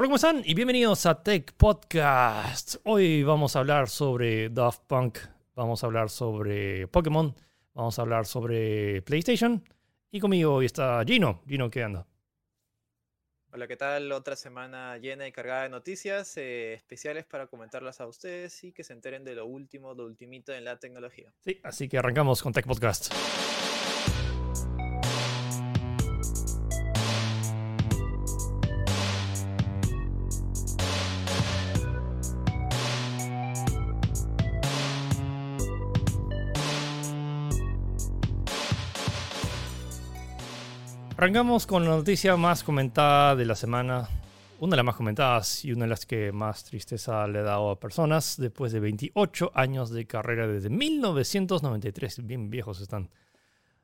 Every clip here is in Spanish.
Hola, ¿cómo están? Y bienvenidos a Tech Podcast. Hoy vamos a hablar sobre Daft Punk, vamos a hablar sobre Pokémon, vamos a hablar sobre PlayStation. Y conmigo hoy está Gino. Gino, ¿qué anda? Hola, ¿qué tal? Otra semana llena y cargada de noticias eh, especiales para comentarlas a ustedes y que se enteren de lo último, lo ultimito en la tecnología. Sí, así que arrancamos con Tech Podcast. Arrancamos con la noticia más comentada de la semana, una de las más comentadas y una de las que más tristeza le ha dado a personas después de 28 años de carrera desde 1993. Bien viejos están.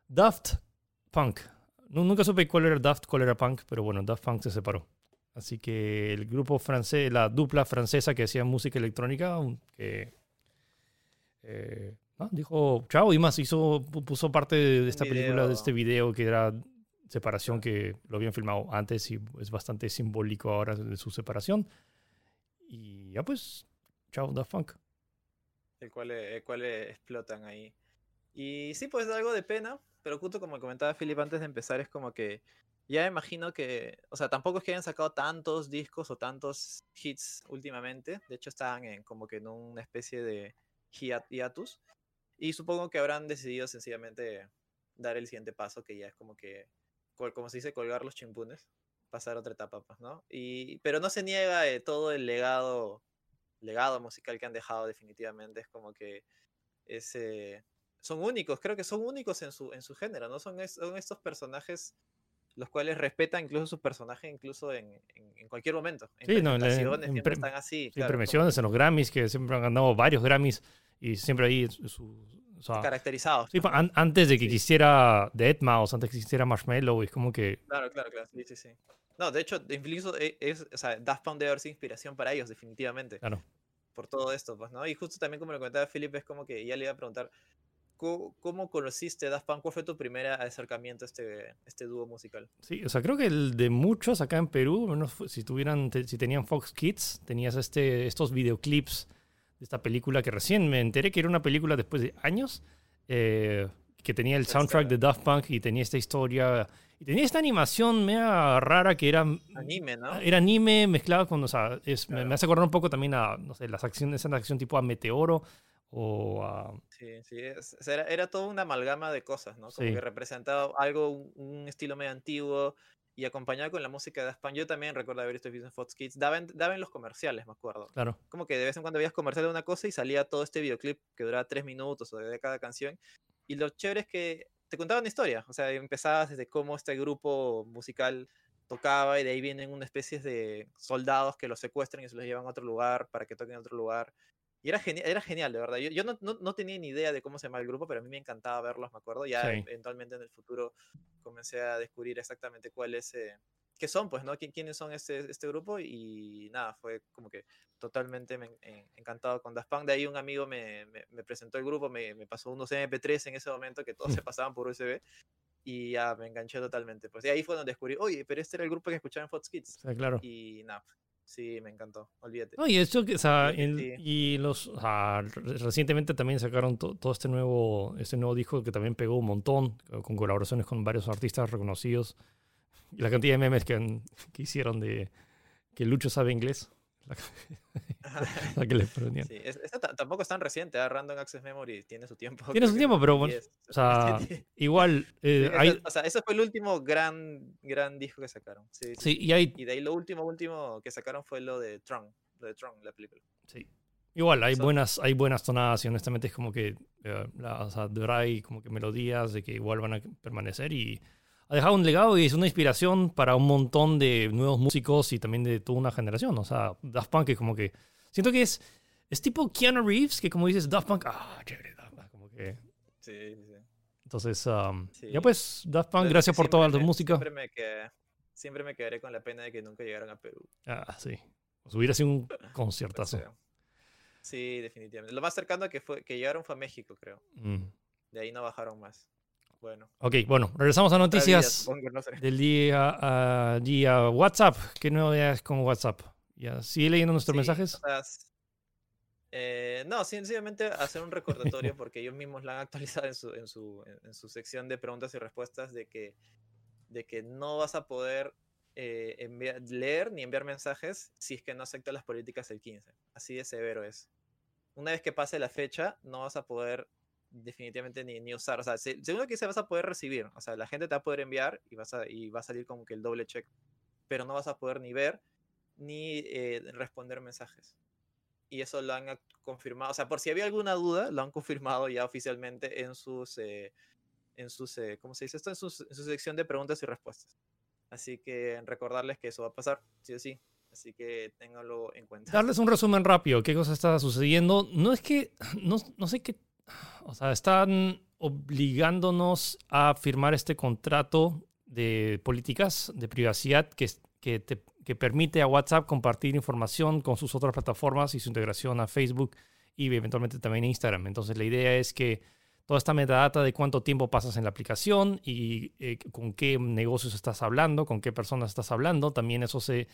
Daft Punk. Nunca supe cuál era Daft, cuál era Punk, pero bueno, Daft Punk se separó. Así que el grupo francés, la dupla francesa que hacía música electrónica, que eh, dijo chao y más hizo, puso parte de esta película, de este video que era separación que lo habían filmado antes y es bastante simbólico ahora de su separación. Y ya pues, chao Daft Funk. El cual, el cual explotan ahí. Y sí, pues algo de pena, pero justo como comentaba Philip antes de empezar, es como que ya imagino que, o sea, tampoco es que hayan sacado tantos discos o tantos hits últimamente. De hecho, estaban en como que en una especie de hiatus. Y supongo que habrán decidido sencillamente dar el siguiente paso, que ya es como que como se dice, colgar los chimpunes, pasar a otra etapa, pues, ¿no? Y, pero no se niega todo el legado, legado musical que han dejado definitivamente, es como que ese, son únicos, creo que son únicos en su, en su género, ¿no? Son, son estos personajes los cuales respetan incluso su personaje incluso en, en, cualquier momento. En sí, no, en, están así. Claro, en los Grammys, que siempre han ganado varios Grammys y siempre ahí su, caracterizados. Sí, antes de que quisiera Dead Mouse, antes de que quisiera Marshmallow, es como que. Claro, claro, claro. Sí, sí, sí. No, de hecho, incluso e, es, o sea, Daft Punk debe haber sido inspiración para ellos, definitivamente. Claro. Por todo esto, pues, ¿no? Y justo también, como lo comentaba Philip, es como que ya le iba a preguntar. ¿Cómo, conociste Daft Punk? ¿Cuál fue tu primer acercamiento a este, este dúo musical? Sí, o sea, creo que el de muchos acá en Perú, si tuvieran, si tenían Fox Kids, tenías este, estos videoclips esta película que recién me enteré que era una película después de años, eh, que tenía el soundtrack de Daft Punk y tenía esta historia, y tenía esta animación media rara que era... Anime, ¿no? Era anime mezclado con, o sea, me, hace acordar un poco también a, no sé, las acciones, esa acción tipo a Meteoro o a... Sí, sí, era, era toda una amalgama de cosas, ¿no? Como que representaba algo, un estilo medio antiguo, y acompañado con la música de Daft Yo también recuerdo haber visto en Fox Kids. Daban, daban los comerciales, me acuerdo. Claro. Como que de vez en cuando veías comercial de una cosa y salía todo este videoclip que duraba tres minutos o de cada canción. Y lo chévere es que te contaban historia. O sea, empezabas desde cómo este grupo musical tocaba y de ahí vienen una especie de soldados que los secuestran y se los llevan a otro lugar para que toquen en otro lugar. Y era, genial, era genial, de verdad. Yo, yo no, no, tenía ni idea de cómo se llama el grupo, pero a mí me encantaba verlos, me acuerdo. Ya eventualmente en el futuro comencé a descubrir exactamente cuál es, eh, qué son, pues, ¿no? ¿Quiénes son este, este grupo? Y nada, fue como que totalmente encantado con Daft Punk. De ahí un amigo me, me, presentó el grupo, me, me, pasó unos MP3 en ese momento que todos se pasaban por USB. Y ya me enganché totalmente. Pues y ahí fue donde descubrí, oye, pero este era el grupo que escuchaba en Fox Kids. Sí, claro. Y nada, Sí, me encantó, olvídate. y eso que, o sea, y los, recientemente también sacaron todo este nuevo, este nuevo disco que también pegó un montón, con colaboraciones con varios artistas reconocidos. Y la cantidad de memes que, que hicieron de que Lucho sabe inglés. tampoco es tan reciente, ¿eh? Random Access Memory tiene su tiempo. Tiene su tiempo, pero bueno, o sea, igual... Eh, o sea, ese fue el último gran, gran disco que sacaron. Sí, y, hay... y de ahí lo último, último que sacaron fue lo de Tron, lo de Tron, la película. Sí. Igual, hay buenas, hay buenas tonadas y honestamente es como que, eh, o sea, hay como que melodías de que igual van a permanecer y ha dejado un legado y es una inspiración para un montón de nuevos músicos y también de toda una generación. O sea, Daft Punk es como que. Siento que es, es tipo Keanu Reeves, que como dices, Daft Punk, ah, chévere, Daft Punk, como que. Sí, sí. Entonces, um, ya pues, Daft Punk, gracias por toda la música. Siempre me, siempre me quedaré con la pena de que nunca llegaron a Perú. Ah, sí. Pues hubiera sido un conciertazo. sí, definitivamente. Lo más cercano que, fue, que llegaron fue a México, creo. Mm. De ahí no bajaron más. Bueno. Ok, bueno, regresamos a noticias supongo, no sé. del día a día. WhatsApp, ¿qué novedades con WhatsApp? ¿Ya sigue leyendo nuestros Sí, mensajes? o sea, s- eh, no, sencillamente hacer un recordatorio porque ellos mismos la han actualizado en su, en su, en- su sección de preguntas y respuestas de que, de que no vas a poder eh, enviar- leer ni enviar mensajes si es que no aceptas las políticas el 15. Así de severo es. Una vez que pase la fecha, no vas a poder definitivamente ni, ni usar. O sea, se- que se vas a poder recibir. O sea, la gente te va a poder enviar y, vas a, y va a salir como que el doble check. Pero no vas a poder ni ver ni eh, responder mensajes. Y eso lo han confirmado. O sea, por si había alguna duda, lo han confirmado ya oficialmente en sus. eh, en sus eh, ¿Cómo se dice esto? En su sección de preguntas y respuestas. Así que recordarles que eso va a pasar, sí o sí. Así que ténganlo en cuenta. Darles un resumen rápido, qué cosa está sucediendo. No es que, no, no sé qué, o sea, están obligándonos a firmar este contrato de políticas de privacidad que, que, te- que permite a WhatsApp compartir información con sus otras plataformas y su integración a Facebook y eventualmente también a Instagram. Entonces la idea es que toda esta metadata de cuánto tiempo pasas en la aplicación y eh, con qué negocios estás hablando, con qué personas estás hablando, también eso se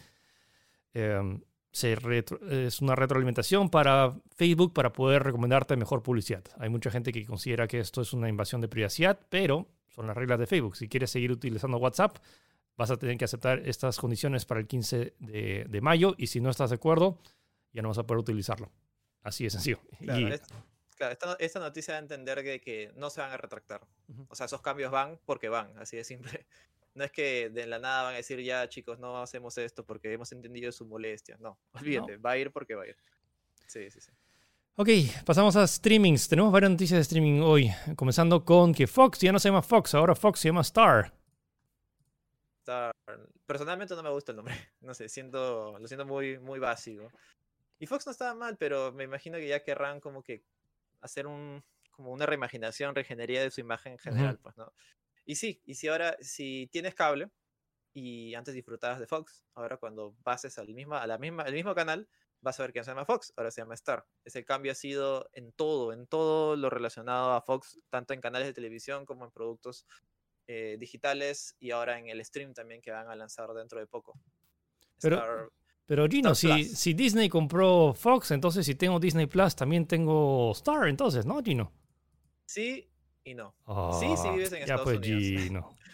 eh, se retro- es una retroalimentación para Facebook para poder recomendarte mejor publicidad. Hay mucha gente que considera que esto es una invasión de privacidad, pero son las reglas de Facebook. Si quieres seguir utilizando WhatsApp, vas a tener que aceptar estas condiciones para el 15 de, de mayo y si no estás de acuerdo, ya no vas a poder utilizarlo. Así de sencillo. Claro, Y- es- claro, esta, no- esta noticia da a entender que, que no se van a retractar. Ujú. O sea, esos cambios van porque van, así de simple. No es que de la nada van a decir, ya chicos, no hacemos esto porque hemos entendido su molestia. No, olvídate, va a ir porque va a ir. Sí, sí, sí. Ok, pasamos a streamings. Tenemos varias noticias de streaming hoy, comenzando con que Fox ya no se llama Fox, ahora Fox se llama Star. Star- Personalmente no me gusta el nombre. No sé, siento, lo siento muy, muy básico. Y Fox no estaba mal, pero me imagino que ya querrán como que hacer un, como una reimaginación, regenería de su imagen en general, pues, ¿no? Y sí, y si ahora, si tienes cable y antes disfrutabas de Fox, ahora cuando pases al, misma, a la misma, al mismo canal, vas a ver que no se llama Fox, ahora se llama Star. Ese cambio ha sido en todo, en todo lo relacionado a Fox, tanto en canales de televisión como en productos eh, digitales y ahora en el stream también que van a lanzar dentro de poco. Pero- Star- Pero Gino, Star si, si Disney compró Fox, entonces si tengo Disney Plus, también tengo Star, entonces, ¿no, Gino? sí y no. Sí, sí Ah, vives en Estados pues, Unidos. Gino.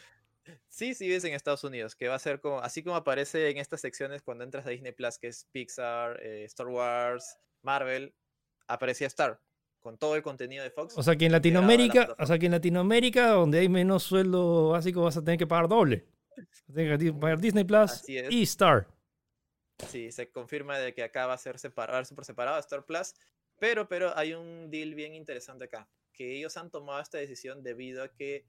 Sí, sí vives en Estados Unidos, que va a ser como, así como aparece en estas secciones cuando entras a Disney Plus, que es Pixar, eh, Star Wars, Marvel, aparecía Star, con todo el contenido de Fox. O sea que en Latinoamérica, o sea que en Latinoamérica, donde hay menos sueldo básico, vas a tener que pagar doble. Vas a tener que pagar Disney Plus y Star. Sí, se confirma de que acá va a ser separado, por separado Star Plus, pero, pero hay un deal bien interesante acá, que ellos han tomado esta decisión debido a que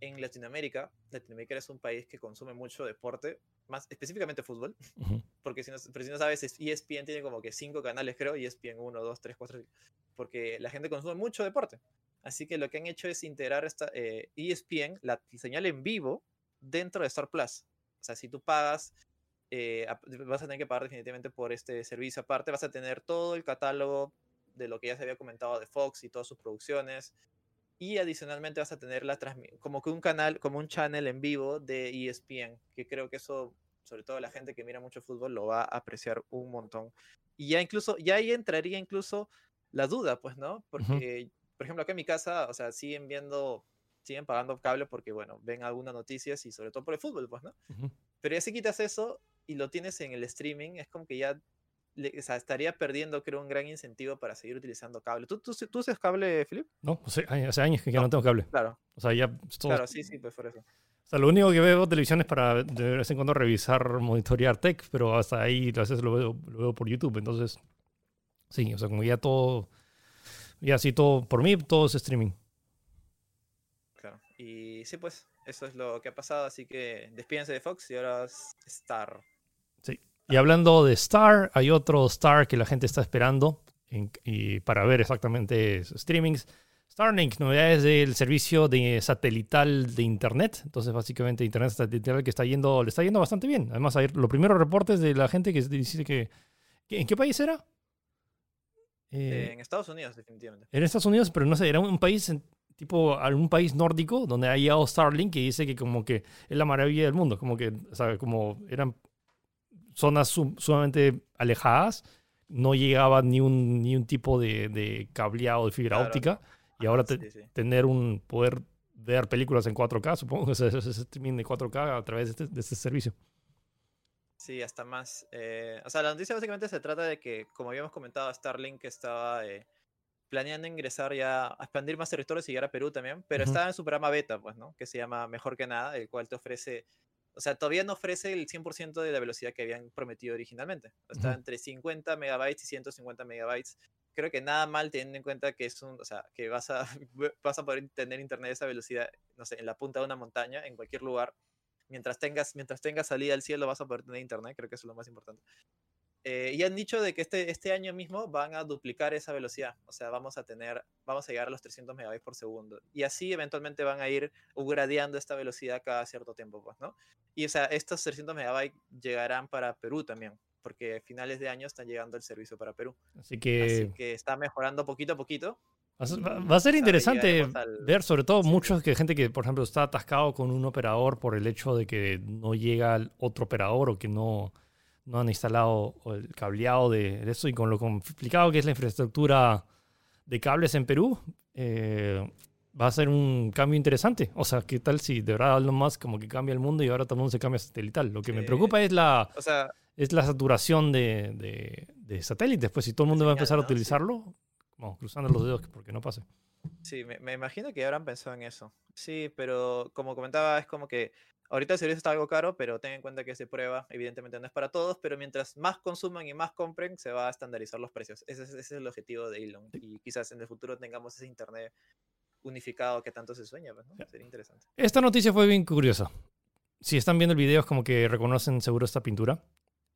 en Latinoamérica, Latinoamérica es un país que consume mucho deporte, más específicamente fútbol, Ujú. porque si no, pero si no sabes, es- E ESPN tiene como que cinco canales, creo, ESPN 1, 2, 3, 4, porque la gente consume mucho deporte. Así que lo que han hecho es integrar esta eh, ESPN, la señal en vivo, dentro de Star Plus. O sea, si tú pagas, eh, vas a tener que pagar definitivamente por este servicio aparte, vas a tener todo el catálogo de lo que ya se había comentado de Fox y todas sus producciones. Y adicionalmente vas a tener la como que un canal, como un channel en vivo de ESPN, que creo que eso, sobre todo la gente que mira mucho fútbol, lo va a apreciar un montón. Y ya incluso, ya ahí entraría incluso la duda, pues, ¿no? Porque, por ejemplo, acá en mi casa, o sea, siguen viendo, siguen pagando cable porque, bueno, ven algunas noticias y sobre todo por el fútbol, pues, ¿no? Pero ya si quitas eso y lo tienes en el streaming, es como que ya le- o sea, estaría perdiendo, creo, un gran incentivo para seguir utilizando cable. ¿Tú, tú, tú usas cable, Philip? No, hace, hace años que ya no. No. tengo cable. Claro, O sea, ya todo- claro, sí, sí, pues por eso. O sea, lo único que veo televisión es para de vez en cuando revisar, monitorear tech, pero hasta ahí a veces lo veo, lo veo por YouTube. Entonces, sí, o sea, como ya todo, ya sí, todo, por mí, todo es streaming. Claro. Y sí, pues, eso es lo que ha pasado, así que despídense de Fox y ahora es Star. Sí. Y hablando de Star, hay otro Star que la gente está esperando en- y para ver exactamente streamings. Starlink, novedades del servicio de satelital de Internet. Entonces, básicamente, Internet satelital que está yendo, le está yendo bastante bien. Además, hay los primeros reportes de la gente que dice que... que- ¿En qué país era? Eh, en Estados Unidos, definitivamente. en Estados Unidos, pero no sé, era un país tipo algún país nórdico donde ha llegado Starlink y dice que como que es la maravilla del mundo, como que, o sea, como eran zonas sumamente alejadas, no llegaba ni un, ni un tipo de, de cableado de fibra óptica y ahora tener un poder ver películas en 4K, supongo que es streaming de 4K a través de este, de este servicio. Sí, hasta más. Eh, o sea, la noticia básicamente se trata de que, como habíamos comentado, Starlink estaba eh, planeando ingresar ya a expandir más territorios y llegar a Perú también, pero estaba en su programa beta, pues, ¿no? Que se llama Mejor que Nada, el cual te ofrece, o sea, todavía no ofrece el 100% de la velocidad que habían prometido originalmente. Está entre 50 megabytes y 150 megabytes. Creo que nada mal teniendo en cuenta que es un, o sea, que vas a, vas a poder tener internet de esa velocidad, no sé, en la punta de una montaña, en cualquier lugar, mientras tengas, mientras tengas salida al cielo vas a poder tener internet, creo que eso es lo más importante. Eh, y han dicho de que este, este año mismo van a duplicar esa velocidad, o sea, vamos a tener, vamos a llegar a los 300 megabytes por segundo. Y así eventualmente van a ir gradeando esta velocidad cada cierto tiempo, pues, ¿no? Y o sea, estos 300 megabytes llegarán para Perú también, porque a finales de año están llegando el servicio para Perú. Así que, Así que está mejorando poquito a poquito. Va a ser interesante ver, sobre todo, muchos que gente que, por ejemplo, está atascado con un operador por el hecho de que no llega otro operador o que no, no han instalado el cableado de eso y con lo complicado que es la infraestructura de cables en Perú, eh, va a ser un cambio interesante. O sea, ¿qué tal si de verdad Elon más como que cambia el mundo y ahora todo el mundo se cambia satelital? Lo que me preocupa es la, es la saturación de, de, de satélites. Pues si todo el mundo va a empezar a utilizarlo, Vamos, cruzando los dedos porque no pase. Sí, me, imagino que habrán pensado en eso. Sí, pero como comentaba, es como que ahorita el servicio está algo caro, pero ten en cuenta que es de prueba. Evidentemente no es para todos, pero mientras más consuman y más compren, se va a estandarizar los precios. Ese, es el objetivo de Elon. Y quizás en el futuro tengamos ese internet unificado que tanto se sueña. Pues, Sería interesante. Esta noticia fue bien curiosa. Si están viendo el video, es como que reconocen seguro esta pintura.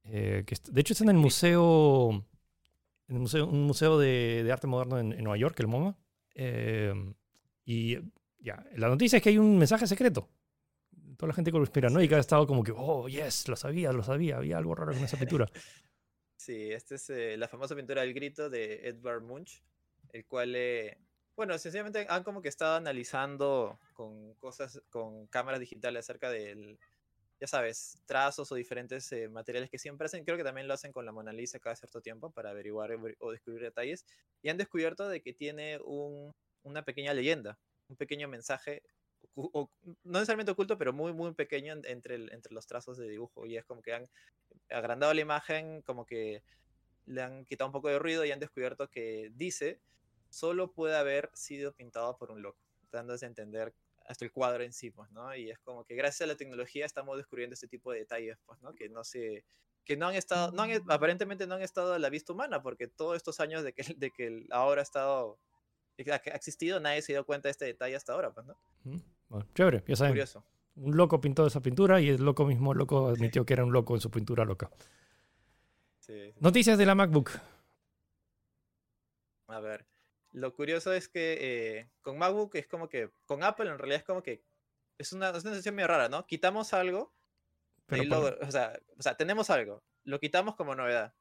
Eh, que de hecho está en el museo en museo, un museo de, arte moderno en, Nueva York, el MoMA. Em, y ya, la noticia es que hay un mensaje secreto. Toda la gente conspiranoica ha estado como que, oh, yes, lo sabía, lo sabía, había algo raro con esa pintura. Sí, esta es eh, la famosa pintura del grito de Edvard Munch, el cual, eh, bueno, sencillamente han como que estado analizando con cosas, con cámaras digitales acerca del, ya sabes, trazos o diferentes eh, materiales que siempre hacen. Creo que también lo hacen con la Mona Lisa cada cierto tiempo para averiguar o descubrir detalles. Y han descubierto de que tiene un, una pequeña leyenda, un pequeño mensaje, no necesariamente oculto, pero muy, muy pequeño entre, entre los trazos de dibujo. Y es como que han agrandado la imagen, como que le han quitado un poco de ruido y han descubierto que dice, solo puede haber sido pintado por un loco, dándose a entender hasta el cuadro en sí, pues, ¿no? Y es como que gracias a la tecnología estamos descubriendo este tipo de detalles, pues, ¿no? Que no se que no han estado, no han, aparentemente no han estado a la vista humana, porque todos estos años de que, de que ahora ha estado, ha existido, nadie se dio cuenta de este detalle hasta ahora, pues, ¿no? Bueno, chévere, ya saben. Curioso. Un loco pintó esa pintura y el loco mismo, loco, admitió que era un loco en su pintura loca. Sí, Noticias de la MacBook. A ver. Lo curioso es que eh, con MacBook es como que, con Apple en realidad es como que, es una, es una sensación muy rara, ¿no? Quitamos algo, o, sea, o sea, tenemos algo, lo quitamos como novedad,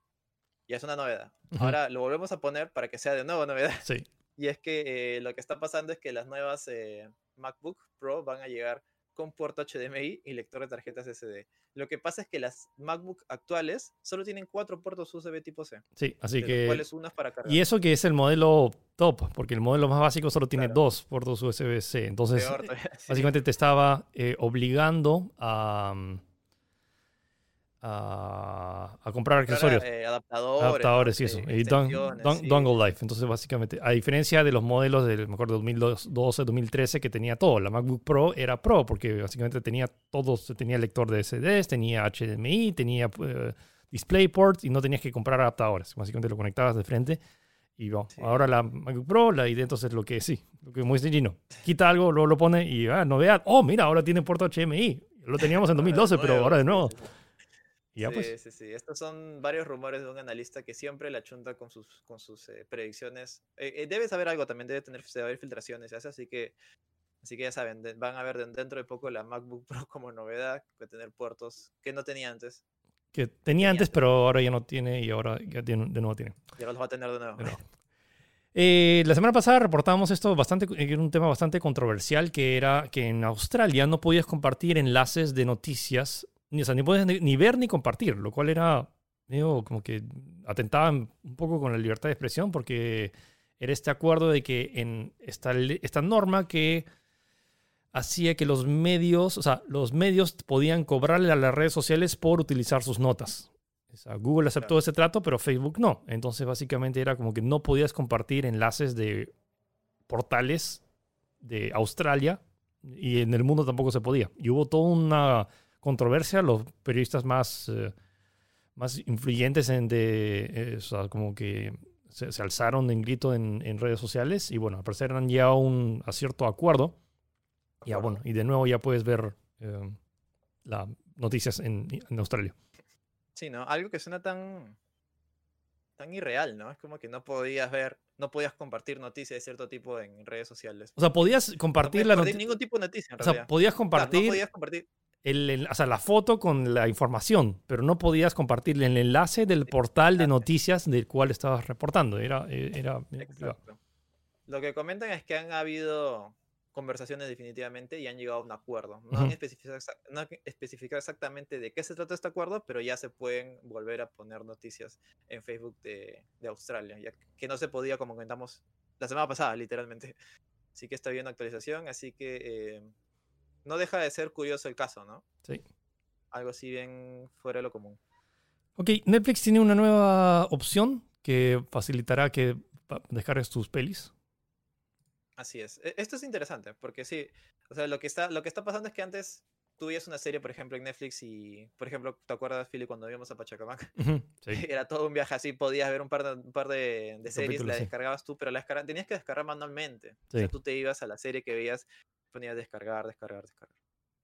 y es una novedad. Ahora lo volvemos a poner para que sea de nuevo novedad. Sí. Y es que eh, lo que está pasando es que las nuevas eh, MacBook Pro van a llegar con puerto HDMI y lector de tarjetas SD. Lo que pasa es que las MacBook actuales solo tienen cuatro puertos USB tipo C. Sí, así que... ¿Cuáles unas para cargar? Y eso que es el modelo top, porque el modelo más básico solo tiene dos puertos USB-C. Entonces, básicamente te estaba eh, obligando a... a, comprar accesorios. Eh, adaptadores. Adaptadores y eso. Y Dongle Life. Entonces, básicamente, a diferencia de los modelos del mejor 2012, 2013, que tenía todo, la MacBook Pro era Pro, porque básicamente tenía todo, tenía lector de SDs, tenía HDMI, tenía uh, DisplayPort y no tenías que comprar adaptadores. Básicamente lo conectabas de frente. Y bueno, ahora la MacBook Pro, la ID entonces lo que sí, lo que muy Gino. Quita algo, luego lo pone y ah, novedad. Oh, mira, ahora tiene puerto HDMI. Lo teníamos en 2012, pero ahora de nuevo. Pues. sí, sí, sí. Estos son varios rumores de un analista que siempre la chunta con sus, con sus eh, predicciones. Eh, eh, debe saber algo también, debe tener debe haber filtraciones, así que así que ya saben, van a ver dentro de poco la MacBook Pro como novedad, que tener puertos que no tenía antes. Que tenía, antes, pero ahora ya no tiene y ahora ya tiene, de nuevo tiene. Ya los va a tener de nuevo. Eh, la semana pasada reportábamos esto bastante, era un tema bastante controversial, que era que en Australia no podías compartir enlaces de noticias, ni, o sea, ni podías ni, ver ni compartir, lo cual era medio como que atentaba un poco con la libertad de expresión, porque era este acuerdo de que en esta, esta norma que hacía que los medios, o sea, los medios podían cobrarle a las redes sociales por utilizar sus notas. O sea, Google aceptó ese trato, pero Facebook no. Entonces, básicamente era como que no podías compartir enlaces de portales de Australia y en el mundo tampoco se podía. Y hubo toda una controversia. Los periodistas más, eh, más influyentes en de, eh, o sea, como que se, se alzaron en grito en, en redes sociales y bueno, al parecer han llegado a un a cierto acuerdo. Y ya, bueno, y de nuevo ya puedes ver eh, las noticias en, en Australia. Sí, ¿no? Algo que suena tan, tan irreal, ¿no? Es como que no podías ver, no podías compartir noticias de cierto tipo en redes sociales. O sea, podías No compartir podías la noticia. ningún tipo de noticia, en O sea, realidad. podías compartir no podías compartir. El, el- o sea, la foto con la información, pero no podías compartir el enlace del portal de noticias del cual estabas reportando. Era, eh, era. Lo que comentan es que han habido conversaciones definitivamente y han llegado a un acuerdo. No han Ujú. especificado, exa- no han especificado exactamente de qué se trata este acuerdo, pero ya se pueden volver a poner noticias en Facebook de, de Australia, ya que no se podía, como comentamos la semana pasada, literalmente. Así que está bien actualización, así que eh, no deja de ser curioso el caso, ¿no? Sí. Algo así bien fuera de lo común. Ok, Netflix tiene una nueva opción que facilitará que descargues tus pelis. Así es. E- Esto es interesante, porque sí, o sea, lo que está, lo que está pasando es que antes tú veías una serie, por ejemplo, en Netflix y, por ejemplo, ¿te acuerdas, Philly, cuando íbamos a Pachacamac? Sí. Era todo un viaje así, podías ver un par de, un par de, de series, la descargabas tú, pero la tenías que descargar manualmente. O Sí. sea, tú te ibas a la serie que veías, ponías descargar, descargar, descargar.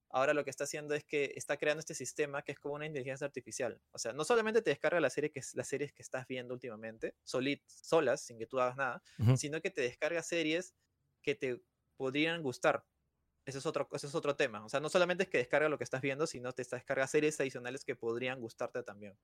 Ahora lo que está haciendo es que está creando este sistema que es como una inteligencia artificial. O sea, no solamente te descarga la serie que, las series que estás viendo últimamente, solit, solas, sin que tú hagas nada, Ujú. sino que te descarga series que te podrían gustar. Ese es, otro, ese es otro tema. O sea, no solamente es que descarga lo que estás viendo, sino te descarga series adicionales que podrían gustarte también.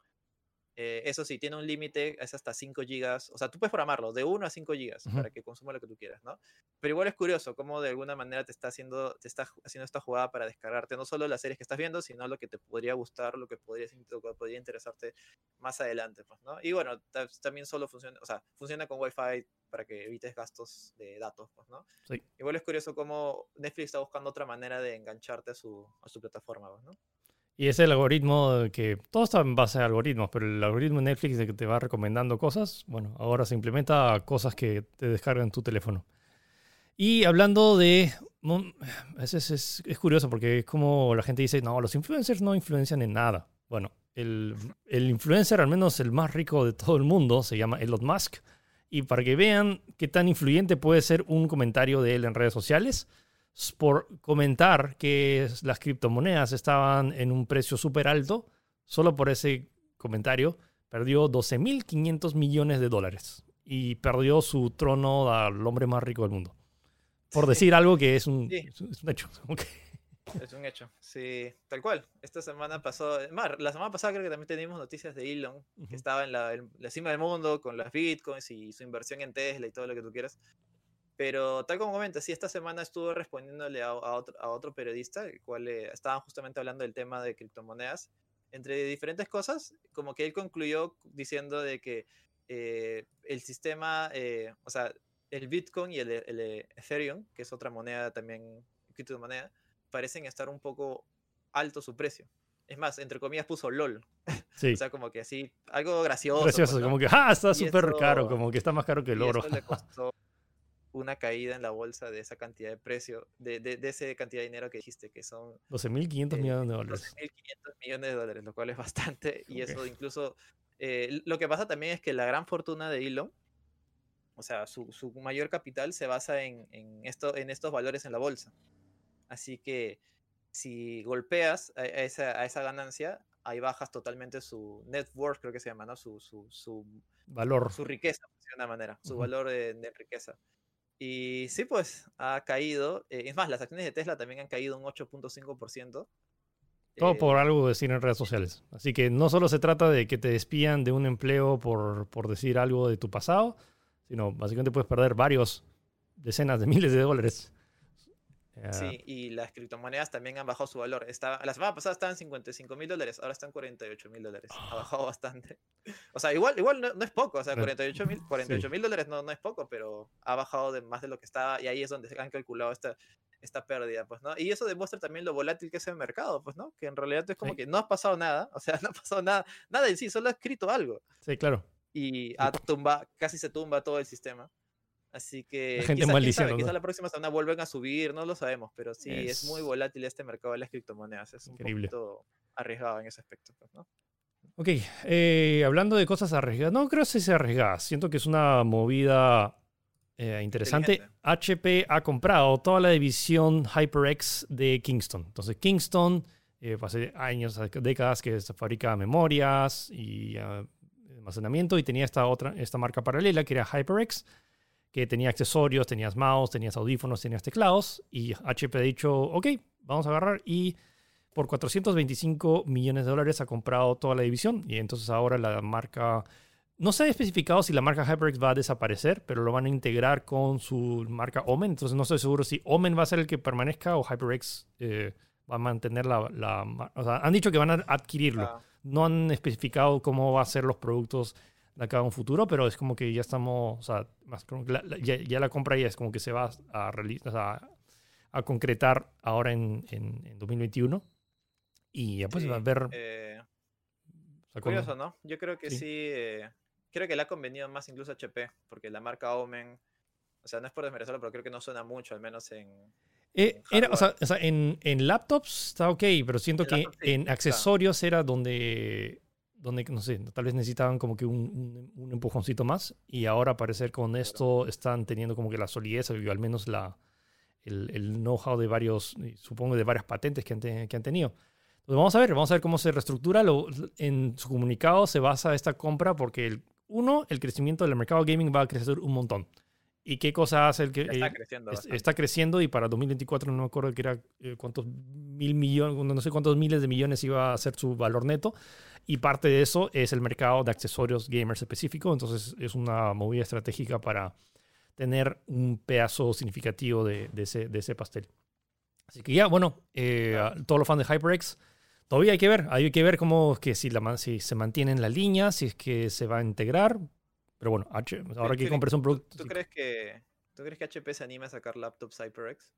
Eh, eso sí, tiene un límite, es hasta 5 gigas. O sea, tú puedes programarlo de 1 a 5 gigas Ujú. para que consuma lo que tú quieras, ¿no? Pero igual es curioso cómo de alguna manera te está haciendo, te está haciendo esta jugada para descargarte no solo las series que estás viendo, sino lo que te podría gustar, lo que podría, lo que podría interesarte más adelante, pues, ¿no? Y bueno, ta- también solo funciona, o sea, funciona con Wi-Fi para que evites gastos de datos, pues, ¿no? Sí. Igual es curioso cómo Netflix está buscando otra manera de engancharte a su, a su plataforma, pues, ¿no? Y es el algoritmo que todo está en base a algoritmos, pero el algoritmo de Netflix de que te va recomendando cosas, bueno, ahora se implementa a cosas que te descargan en tu teléfono. Y hablando de... veces es, es curioso porque es como la gente dice, no, los influencers no influencian en nada. Bueno, el, el influencer, al menos el más rico de todo el mundo, se llama Elon Musk. Y para que vean qué tan influyente puede ser un comentario de él en redes sociales, por comentar que las criptomonedas estaban en un precio súper alto, solo por ese comentario, perdió 12.500 millones de dólares y perdió su trono al hombre más rico del mundo. Por Sí. decir algo que es un, Sí. es un- hecho. que- Es un hecho, sí, tal cual. Esta semana pasó, más, la semana pasada creo que también teníamos noticias de Elon, Ujú. que estaba en la, en la cima del mundo con las bitcoins y su inversión en Tesla y todo lo que tú quieras. Pero tal como comentas, sí, esta semana estuvo respondiéndole a, a otro, a otro periodista, el cual eh, estaban justamente hablando del tema de criptomonedas, entre diferentes cosas, como que él concluyó diciendo de que eh, el sistema, eh, o sea, el Bitcoin y el, el Ethereum, que es otra moneda también, criptomoneda, parecen estar un poco alto su precio. Es más, entre comillas puso LOL. Sí, O sea, como que así, algo gracioso. gracioso. pues, ¿no? Como que, ah, está súper caro, como que está más caro que el Y oro. eso le costó una caída en la bolsa de esa cantidad de precio, de, de, de esa cantidad de dinero que dijiste, que son 12.500 eh, millones de dólares. 12.500 millones de dólares, lo cual es bastante. Y eso incluso, eh, lo que pasa también es que la gran fortuna de Elon, o sea, su, su mayor capital se basa en, en, esto, en estos valores en la bolsa. Así que si golpeas a, esa, a esa ganancia, ahí bajas totalmente su net worth, creo que se llama, ¿no? Su, su, su, Valor. su riqueza, de una manera, su Ujú. valor de, de riqueza. Y sí, pues ha caído. eh, es más, las acciones de Tesla también han caído un 8.5%. Todo eh, por algo decir en redes sociales. Así que no solo se trata de que te despidan de un empleo por, por decir algo de tu pasado, sino básicamente puedes perder varios decenas de miles de dólares. Eh, Sí, y las criptomonedas también han bajado su valor. Estaba, la semana pasada estaban 55 mil dólares, ahora están 48 mil dólares. Ha bajado bastante. O sea, igual, igual no, no es poco, o sea, Claro. 48 mil 48 mil dólares no, no es poco, pero ha bajado de más de lo que estaba y ahí es donde se han calculado esta, esta pérdida, pues, ¿no? Y eso demuestra también lo volátil que es el mercado, pues, ¿no? Que en realidad es como Sí. que no ha pasado nada, o sea, no ha pasado nada, nada en sí, solo ha escrito algo sí, claro. y ha tumba, casi se tumba todo el sistema. Así que gente quizá, quién sabe, ¿no? quizá la próxima semana vuelven a subir, no lo sabemos, pero sí, es, muy Es- volátil este mercado de las criptomonedas, es un Increíble. poquito arriesgado en ese aspecto, pues, ¿no? Ok, eh, hablando de cosas arriesgadas, no creo que sea arriesgada, siento que es una movida eh, interesante. HP ha comprado toda la división HyperX de Kingston. Entonces, Kingston, eh, hace años, décadas que fabrica memorias y ah, almacenamiento y tenía esta otra, esta marca paralela que era HyperX, que tenía accesorios, tenías mouse, tenías audífonos, tenías teclados y HP ha dicho, ok, vamos a agarrar y por 425 millones de dólares ha comprado toda la división y entonces ahora la marca, no se ha especificado si la marca HyperX va a desaparecer, pero lo van a integrar con su marca Omen, entonces no estoy seguro si Omen va a ser el que permanezca o HyperX eh, va a mantener la, O sea, han dicho que van a adquirirlo, no han especificado cómo va a ser los productos de acá a un futuro, pero es como que ya estamos, o sea, más la- la- ya, ya la compra ya es como que se va a, sea, a concretar ahora en, en- en 2021. Y ya pues sí, va a ver... eh, o sea, cuando- curioso, ¿no? Yo creo que Sí. sí, eh, creo que le ha convenido más incluso a HP, porque la marca Omen, o sea, no es por desmerecerlo, pero creo que no suena mucho, al menos en... Eh, era, o sea, o sea, en, en laptops está ok, pero siento En que laptops sí, en claro. accesorios era donde, donde, no sé, tal vez necesitaban como que un, un- un empujoncito más y ahora parecer con esto están teniendo como que la solidez o al menos la, el, el know-how de varios, supongo de varias patentes que han, te- que han tenido. Entonces vamos a ver, vamos a ver cómo se reestructura. Lo- en su comunicado se basa esta compra porque, el, uno, el crecimiento del mercado gaming va a crecer un montón. ¿Y qué cosa hace el que... Ya está eh, creciendo es- está creciendo y para 2024 no me acuerdo que era eh, cuántos mil millones, no sé cuántos miles de millones iba a ser su valor neto. Y parte de eso es el mercado de accesorios gamers específico. Entonces es una movida estratégica para tener un pedazo significativo de, de ese, de ese pastel. Así que ya, bueno, eh, todos los fans de HyperX, todavía hay que ver. Hay que ver cómo que si, la, si se mantiene en la línea, si es que se va a integrar. Pero bueno, H- ahora que compres un ¿tú- producto... ¿Tú, crees que, ¿Tú crees que HP se anima a sacar laptops HyperX?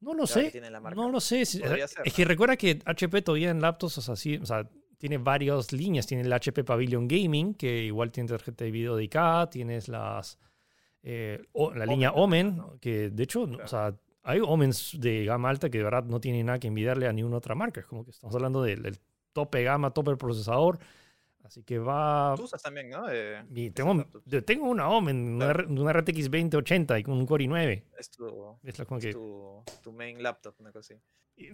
No lo sé. tiene. No lo sé. Podría es ser, que ¿no? recuerda que HP todavía en laptops, o sea, sí, o sea, tiene varias líneas. Tiene el HP Pavilion Gaming, que igual tiene tarjeta de video dedicada. Tienes las eh, o- la línea también, Omen, ¿no? que de hecho, Claro. o sea, hay Omens de gama alta que de verdad no tienen nada que envidiarle a ninguna otra marca. Es como que estamos hablando del, del tope gama, tope procesador. Así que va. Tú usas también, ¿no? Eh, Y tengo, tengo una Omen, una, Claro. R- una RTX 2080 y con un Core i9. es tu, Es la como es que. tu, tu main laptop, una cosa así.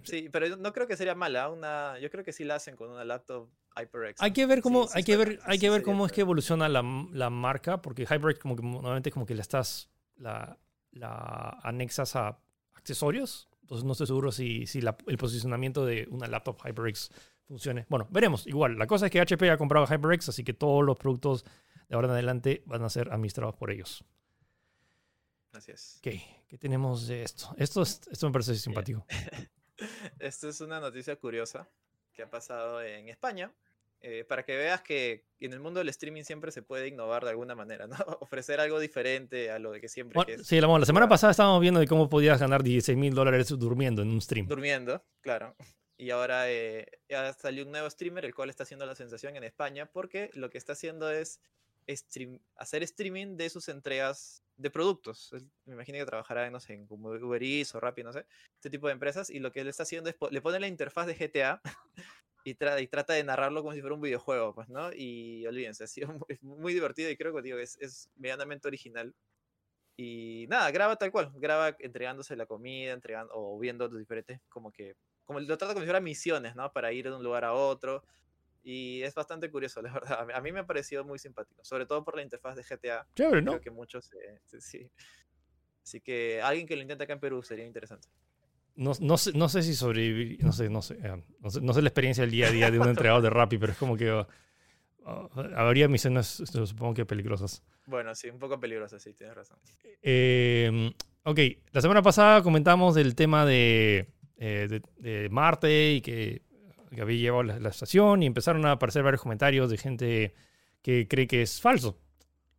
Sí, pero yo no creo que sería mala. Una, yo creo que sí la hacen con una laptop HyperX. Hay que ver Sí, cómo, sí hay que ver, hay que ver cómo es que evoluciona la, la marca, porque HyperX como que normalmente como que le estás la, la anexas a accesorios. Entonces no estoy seguro si, si la- el posicionamiento de una laptop HyperX funcione. Bueno, veremos. Igual, la cosa es que HP ha comprado HyperX, así que todos los productos de ahora en adelante van a ser administrados por ellos. Así es. Ok, ¿qué tenemos de esto? Esto, es- esto me parece simpático. Esto es una noticia curiosa que ha pasado en España. eh, para que veas que en el mundo del streaming siempre se puede innovar de alguna manera, ¿no? Ofrecer algo diferente a lo de que siempre Bueno, que es sí, la, bueno, la semana pasada estábamos viendo de cómo podías ganar 16 mil dólares durmiendo en un stream. durmiendo, claro. Y ahora eh, ya salió un nuevo streamer, el cual está haciendo la sensación en España, porque lo que está haciendo es stream- hacer streaming de sus entregas de productos. Me imagino que trabajará, no sé, en como Uber Eats o Rappi, no sé, este tipo de empresas. Y lo que él está haciendo es, le pone la interfaz de GTA y, tra- y trata de narrarlo como si fuera un videojuego, pues, ¿no? Y olvídense, ha sido muy, muy divertido y creo que digo, es, es medianamente original. Y nada, graba tal cual, graba entregándose la comida, entregando, o viendo los diferentes, como que, como lo trata como si fueran misiones, ¿no? Para ir de un lugar a otro. Y es bastante curioso, la verdad. A mí, me ha parecido muy simpático, sobre todo por la interfaz de GTA. Chévere, ¿no? Creo que muchos, eh, sí, sí. Así que alguien que lo intente acá en Perú sería interesante. No, no, sé, no sé si sobrevivir, no sé, no sé, eh, no sé, no sé la experiencia del día a día de un entrenador de Rappi, pero es como que uh, ah, habría misiones, supongo que peligrosas. Bueno, sí, un poco peligroso, sí, tienes razón. Eh, ok, la semana pasada comentamos del tema de, eh, de- de Marte y que, que había llevado la, la estación y empezaron a aparecer varios comentarios de gente que cree que es falso.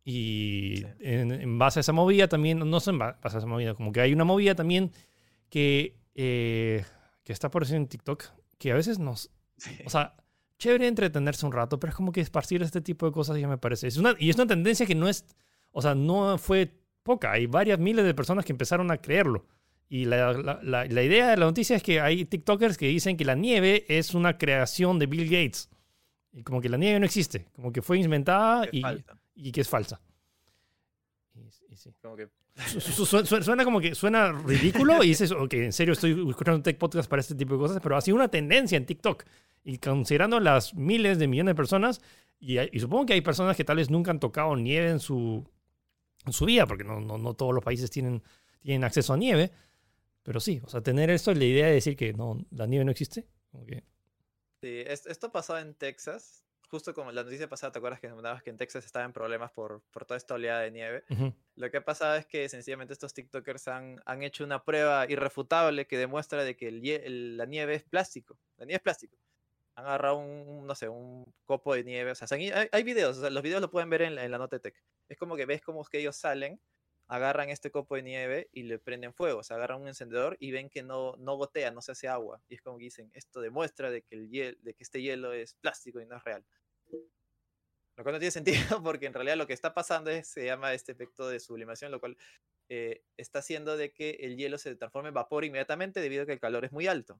Y Sí. en, en base a esa movida también, no son ba- base a esa movida, como que hay una movida también que, eh, que está por en TikTok, que a veces nos, Sí. o sea, chévere entretenerse un rato, pero es como que esparcir este tipo de cosas ya me parece. Es una, y es una tendencia que no es, o sea, no fue poca. Hay varias miles de personas que empezaron a creerlo. Y la, la- la- la idea de la noticia es que hay TikTokers que dicen que la nieve es una creación de Bill Gates. Y como que la nieve no existe, como que fue inventada y, y que es falsa. Y- y sí. Como que Su- su- su- su- Suena como que suena ridículo y dices, ok, en serio estoy escuchando un tech podcast para este tipo de cosas, pero ha sido una tendencia en TikTok. Y considerando las miles de millones de personas, y, hay- y supongo que hay personas que tal vez nunca han tocado nieve en su, en su vida, porque no, no, no todos los países tienen, tienen acceso a nieve, pero sí, o sea, tener esto, la idea de decir que no, la nieve no existe, Sí, es- esto pasó en Texas. Justo como la noticia pasada, ¿te acuerdas que comentabas que en Texas estaban problemas por, por toda esta oleada de nieve? Lo que ha pasado es que sencillamente estos TikTokers han, han hecho una prueba irrefutable que demuestra de que el la nieve es plástico. La nieve es plástico. Han agarrado un, no sé, un copo de nieve. O sea, hay, hay videos, o sea, los videos lo pueden ver en, la- en la. Es como que ves como es que ellos salen, agarran este copo de nieve y le prenden fuego. O sea, agarran un encendedor y ven que no, no gotea, no se hace agua. Y es como que dicen, esto demuestra de que, el hiel, de que este hielo es plástico y no es real. Lo cual no tiene sentido porque en realidad lo que está pasando es, se llama este efecto de sublimación, lo cual eh, está haciendo de que el hielo se transforme en vapor inmediatamente debido a que el calor es muy alto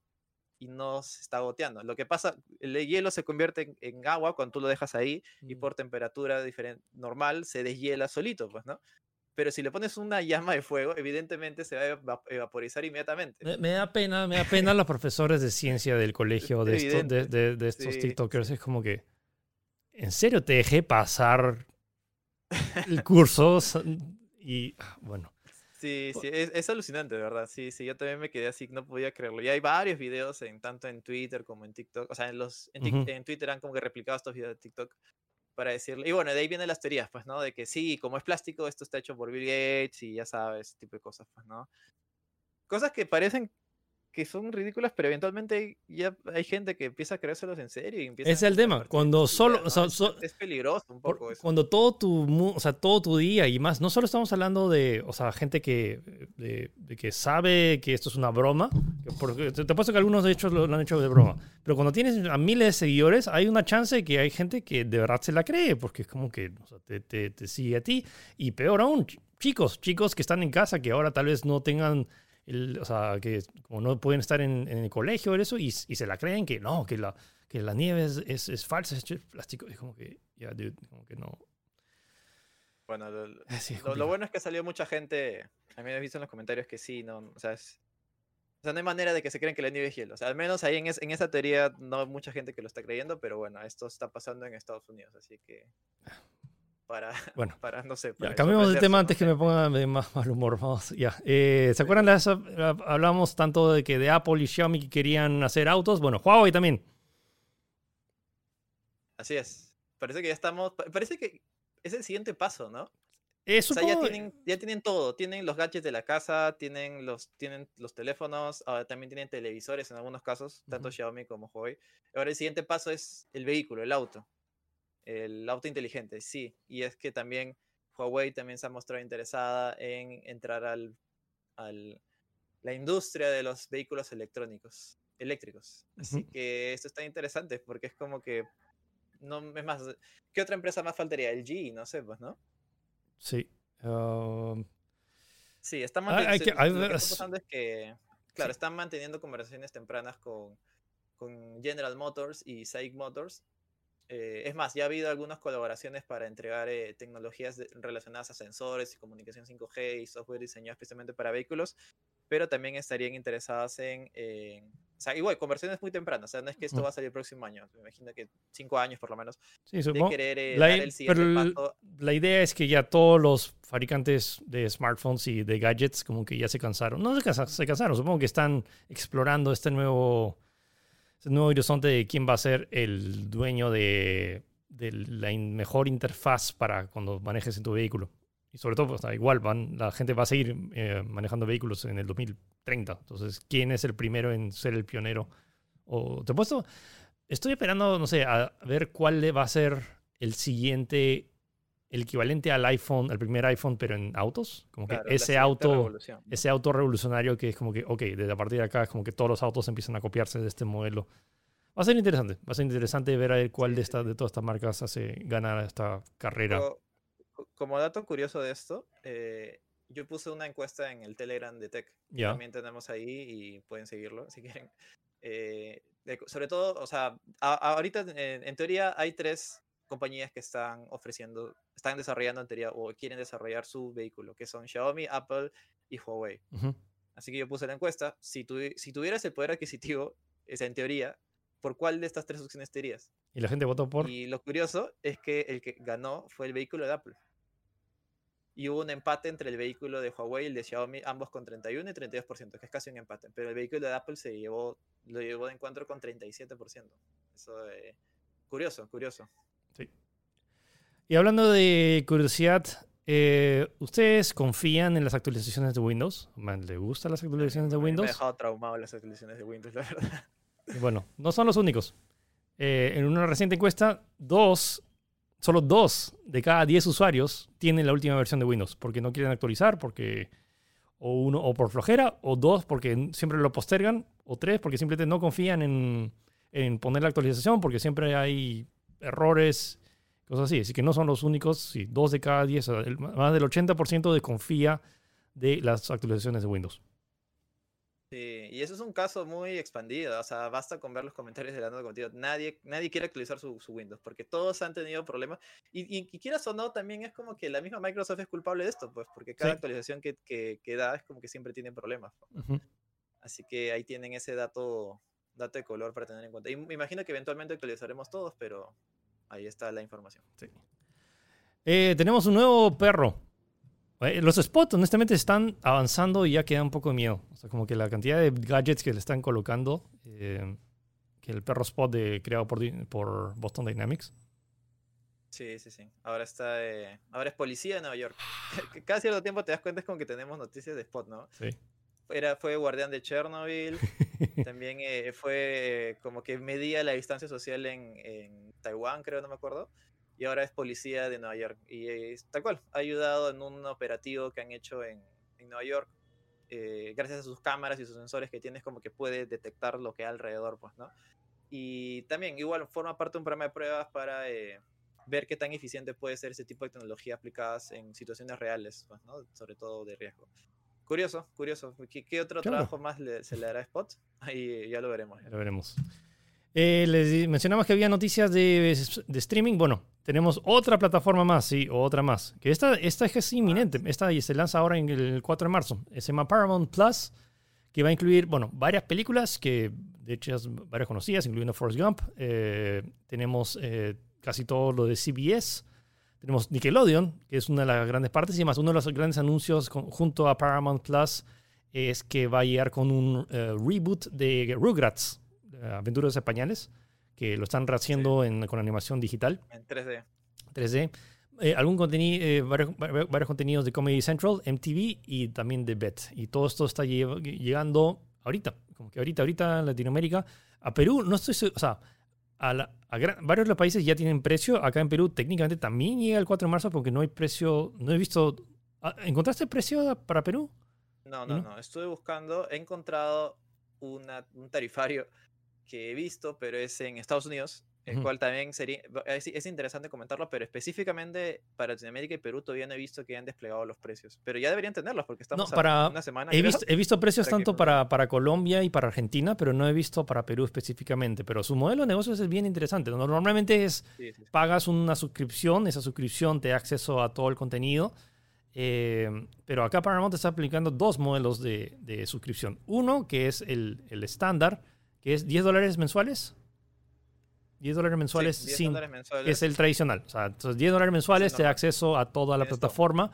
y no se está goteando. Lo que pasa, el hielo se convierte en, en agua cuando tú lo dejas ahí y por temperatura diferente, normal se deshiela solito, pues, ¿no? Pero si le pones una llama de fuego, evidentemente se va a eva- evaporizar inmediatamente. Me, me da pena, me da pena los profesores de ciencia del colegio de, esto- de, evidente. de- de estos Sí. TikTokers. Es como que, ¿en serio te dejé pasar el curso? Y ah, bueno, Sí, sí, es, es alucinante, de verdad. Sí, sí, yo también me quedé así, no podía creerlo. Y hay varios videos, en, tanto en Twitter como en TikTok. O sea, en, los, en, en Twitter han como que replicado estos videos de TikTok para decirle. Y bueno, de ahí vienen las teorías, pues, ¿no? De que sí, como es plástico, esto está hecho por Bill Gates y ya sabes, ese tipo de cosas, pues, ¿no? Cosas que parecen que son ridículas, pero eventualmente ya hay gente que empieza a creérselos en serio y empieza Es el tema, cuando solo- o sea, es, so- es peligroso un por- poco eso. cuando todo tu, o sea, todo tu día y más, no solo estamos hablando de, o sea, gente que, de, de que sabe que esto es una broma, que porque te, te apuesto que algunos de hecho lo, lo han hecho de broma, pero cuando tienes a miles de seguidores, hay una chance de que hay gente que de verdad se la cree, porque es como que o sea, te, te- te sigue a ti, y peor aún, ch- chicos, chicos que están en casa, que ahora tal vez no tengan, el, o sea, que como no pueden estar en, en el colegio o eso, y, y se la creen que no, que la, que la nieve es, es, es falsa, es plástico, es como que, ya, dude, como que no. Bueno, lo, lo- lo- bueno es que salió mucha gente. A mí me he visto en los comentarios que sí, no. O sea, es- o sea, no hay manera de que se crean que la nieve es hielo. O sea, al menos ahí en, es- en esa teoría no hay mucha gente que lo está creyendo, pero bueno, esto está pasando en Estados Unidos, así que. Para, Bueno. para no sé. Ya, para cambiemos de tema no antes que me ponga de más mal humor. Vamos, ya. Eh, ¿Se acuerdan de eso? Hablamos tanto de que de Apple y Xiaomi que querían hacer autos. Bueno, Huawei también. Así es. Parece que ya estamos. pa- Parece que es el siguiente paso, ¿no? Eh, O sea, ya tienen, ya tienen todo. Tienen los gadgets de la casa, tienen los, tienen los teléfonos, ahora también tienen televisores en algunos casos, tanto. Xiaomi como Huawei. Ahora el siguiente paso es el vehículo, el auto. El auto inteligente, sí. Y es que también Huawei también se ha mostrado interesada en entrar al, al la industria de los vehículos electrónicos, eléctricos. Así que esto está interesante porque es como que no es más, ¿qué otra empresa más faltaría? El G, no sé, pues, ¿no? Sí. Um, Sí, están Ah, manteniendo. que- hay lo que veras- está pasando es que, claro, Sí. están manteniendo conversaciones tempranas con, con General Motors y SAIC Motors. Eh, es más, ya ha habido algunas colaboraciones para entregar eh, tecnologías de- relacionadas a sensores y comunicación 5G y software diseñado especialmente para vehículos, pero también estarían interesadas en, en- o sea, igual, conversaciones muy tempranas, o sea, no es que esto va a salir el próximo año, me imagino que cinco años por lo menos, sí, de supongo. querer eh, la dar el siguiente paso La idea es que ya todos los fabricantes de smartphones y de gadgets como que ya se cansaron. No se, cansa- se cansaron, supongo que están explorando este nuevo, nuevo horizonte de quién va a ser el dueño de, la mejor interfaz para cuando manejes en tu vehículo. Y sobre todo, pues, igual, van, la gente va a seguir eh, manejando vehículos en el 2030. Entonces, ¿quién es el primero en ser el pionero? O te he estoy esperando, no sé, a ver cuál va a ser el siguiente, el equivalente al iPhone, al primer iPhone, pero en autos. Como que Claro, ese auto, ese auto revolucionario que es como que, ok, desde a partir de acá es como que todos los autos empiezan a copiarse de este modelo. Va a ser interesante, va a ser interesante ver a ver cuál Sí, de, sí, estas sí. de todas estas marcas hace ganar esta carrera. Co- co- Como dato curioso de esto, eh, yo puse una encuesta en el Telegram de Tech. Ya. También tenemos ahí y pueden seguirlo si quieren. Eh, de sobre todo, o sea, a- a- ahorita en, en teoría hay tres compañías que están ofreciendo, están desarrollando en teoría o quieren desarrollar su vehículo, que son Xiaomi, Apple y Huawei. Ujú. Así que yo puse la encuesta. Si, tuvi- si tuvieras el poder adquisitivo, es en teoría, ¿por cuál de estas tres opciones te irías? Y la gente votó por... Y lo curioso es que el que ganó fue el vehículo de Apple. Y hubo un empate entre el vehículo de Huawei y el de Xiaomi, ambos con 31 y 32%, que es casi un empate. Pero el vehículo de Apple se llevó, lo llevó de encuentro con 37%. Eso es curioso, curioso. Y hablando de curiosidad, eh, ¿ustedes confían en las actualizaciones de Windows? Man, ¿Le gustan las actualizaciones de Me- Me Windows? dejado traumado las actualizaciones de Windows, la verdad. Bueno, no son los únicos. Eh, en una reciente encuesta, dos, solo dos de cada diez usuarios tienen la última versión de Windows porque no quieren actualizar, porque o uno o por flojera, o dos porque siempre lo postergan, o tres porque simplemente no confían en, en poner la actualización porque siempre hay errores, cosas así. Así que no son los únicos, sí, dos de cada diez, el- más del 80% desconfía de las actualizaciones de Windows. Sí, y eso es un caso muy expandido, o sea, basta con ver los comentarios de la nota contigo. Nadie, nadie quiere actualizar su, su Windows porque todos han tenido problemas. Y, y, y quieras o no, también es como que la misma Microsoft es culpable de esto, pues, porque cada Sí. actualización que, que, que da es como que siempre tiene problemas. pues. Así que ahí tienen ese dato, dato de color para tener en cuenta. Y me imagino que eventualmente actualizaremos todos, pero ahí está la información. Eh, tenemos un nuevo perro. Eh, Los spots, honestamente, están avanzando y ya queda un poco de miedo. O sea, como que la cantidad de gadgets que le están colocando, eh, que el perro spot de, creado por, Boston Dynamics. Sí, sí, sí. Ahora está, ahora es policía de Nueva York. Cada cierto tiempo te das cuenta es como que tenemos noticias de Spot, ¿no? Sí. Era, fue guardián de Chernobyl, también eh, fue eh, como que medía la distancia social en, en Taiwán, creo, no me acuerdo, y ahora es policía de Nueva York. Y eh, tal cual, ha ayudado en un operativo que han hecho en, en Nueva York. eh, gracias a sus cámaras y sus sensores que tienes, como que puede detectar lo que hay alrededor, pues, ¿no? Y también, igual, forma parte de un programa de pruebas para eh, ver qué tan eficiente puede ser ese tipo de tecnología aplicadas en situaciones reales, pues, ¿no? Sobre todo de riesgo. Curioso, curioso. ¿Qué, qué otro Claro. trabajo más le- se le dará a Spot? Ahí ya lo veremos. Ya lo veremos. Eh, les mencionamos que había noticias de, de streaming. Bueno, tenemos otra plataforma más, sí, otra más. Que esta, esta es que es inminente. Esta se lanza ahora en el 4 de marzo. Se llama Paramount Plus, que va a incluir, bueno, varias películas que, de hecho, varias conocidas, incluyendo Forrest Gump. Eh, tenemos eh, casi todo lo de CBS. Tenemos Nickelodeon, que es una de las grandes partes, y además uno de los grandes anuncios con- junto a Paramount Plus es que va a llegar con un eh, reboot de Rugrats, eh, Aventuras Españoles, que lo están haciendo en- con animación digital, En 3D. 3D. Eh, algún contenido, varios, varios- varios contenidos de Comedy Central, MTV y también de Bet. Y todo esto está lle- llegando ahorita, como que ahorita, ahorita en Latinoamérica. A Perú, no estoy o sea, a, la- a gran- varios de los países ya tienen precio. Acá en Perú técnicamente también llega el 4 de marzo porque no hay precio, no he visto... ah, ¿Encontraste precio para Perú? No, ¿Y no, no? no. Estuve buscando, he encontrado una- un tarifario que he visto, pero es en Estados Unidos, el cual también sería, es, es interesante comentarlo, pero específicamente para Latinoamérica y Perú todavía no he visto que hayan desplegado los precios. Pero ya deberían tenerlos porque estamos a para- una semana. He creo. visto, he visto precios Para tanto no- para, para Colombia y para Argentina, pero no he visto para Perú específicamente. Pero su modelo de negocios es bien interesante. ¿no? Normalmente es Sí, sí, sí. pagas una suscripción, esa suscripción te da acceso a todo el contenido. eh, pero acá Paramount está aplicando dos modelos de, de suscripción. Uno, que es el el estándar, que es 10 dólares mensuales. 10 dólares mensuales Sí, 10 sin, dólares mensuales. es el tradicional. O sea, entonces 10 dólares mensuales te da acceso a toda la todo. plataforma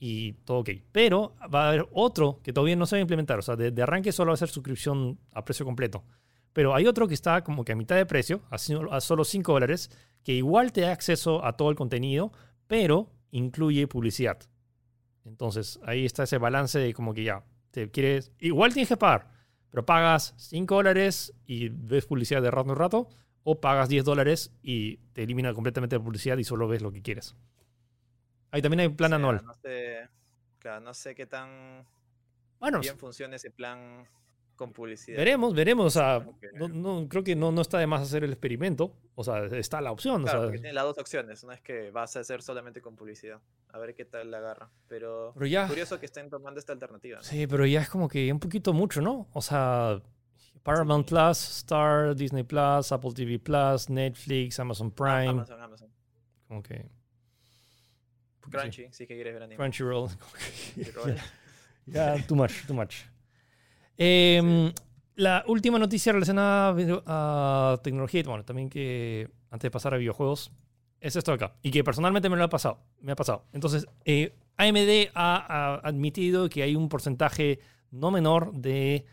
y todo ok. Pero va a haber otro que todavía no se va a implementar. O sea, de, de arranque solo va a ser suscripción a precio completo. Pero hay otro que está como que a mitad de precio, a solo 5 dólares, que igual te da acceso a todo el contenido, pero incluye publicidad. Entonces, ahí está ese balance de como que ya, te quieres, igual tienes que pagar, pero pagas 5 dólares y ves publicidad de rato en rato, o pagas 10 dólares y te elimina completamente la publicidad y solo ves lo que quieres. Ahí también hay un plan O sea, anual. No sé, claro, no sé qué tan Bueno, bien funciona ese plan con publicidad. veremos, veremos. O sea, no, no- creo que no, no está de más hacer el experimento. O sea, está la opción. o Claro, sea, porque tiene las dos opciones. Una es que vas a hacer solamente con publicidad. A ver qué tal la agarra. Pero pero ya. curioso que estén tomando esta alternativa. ¿no? Sí, pero ya es como que un poquito mucho, ¿no? O sea, Paramount Plus, Star, Disney Plus, Apple TV Plus, Netflix, Amazon Prime. Amazon, Amazon. Como que. sí, Crunchy, si que quieres ver anime. Crunchyroll. Crunchyroll. Ya, too much, too much. Em, La última noticia relacionada a tecnología, bueno, también que antes de pasar a videojuegos, es esto de acá. Y que personalmente me lo ha pasado. Me ha pasado. Entonces, eh, AMD ha, ha admitido que hay un porcentaje no menor de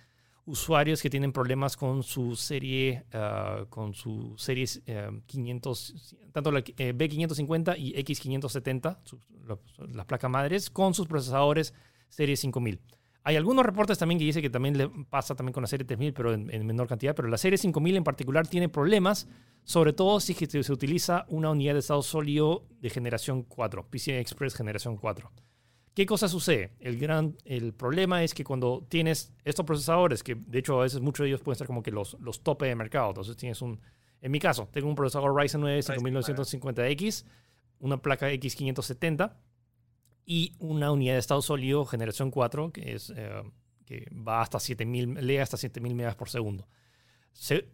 usuarios que tienen problemas con su serie, ah, con su series eh, 500, tanto la eh, B550 y X570, sus- los- las placas madres, con sus procesadores serie 5000. Hay algunos reportes también que dicen que también le pasa también con la serie 3000, pero en, en menor cantidad. Pero la serie 5000 en particular tiene problemas, sobre todo si se utiliza una unidad de estado sólido de generación 4, PCI Express generación 4. ¿Qué cosa sucede? El gran el problema es que cuando tienes estos procesadores, que de hecho a veces muchos de ellos pueden ser como que los, los tope de mercado, entonces tienes un, en mi caso, tengo un procesador Ryzen 9 Ryzen 5950X, una placa X570 y una unidad de estado sólido generación 4 que es eh, que va hasta 7000 lee hasta 7000 megas por segundo. Se-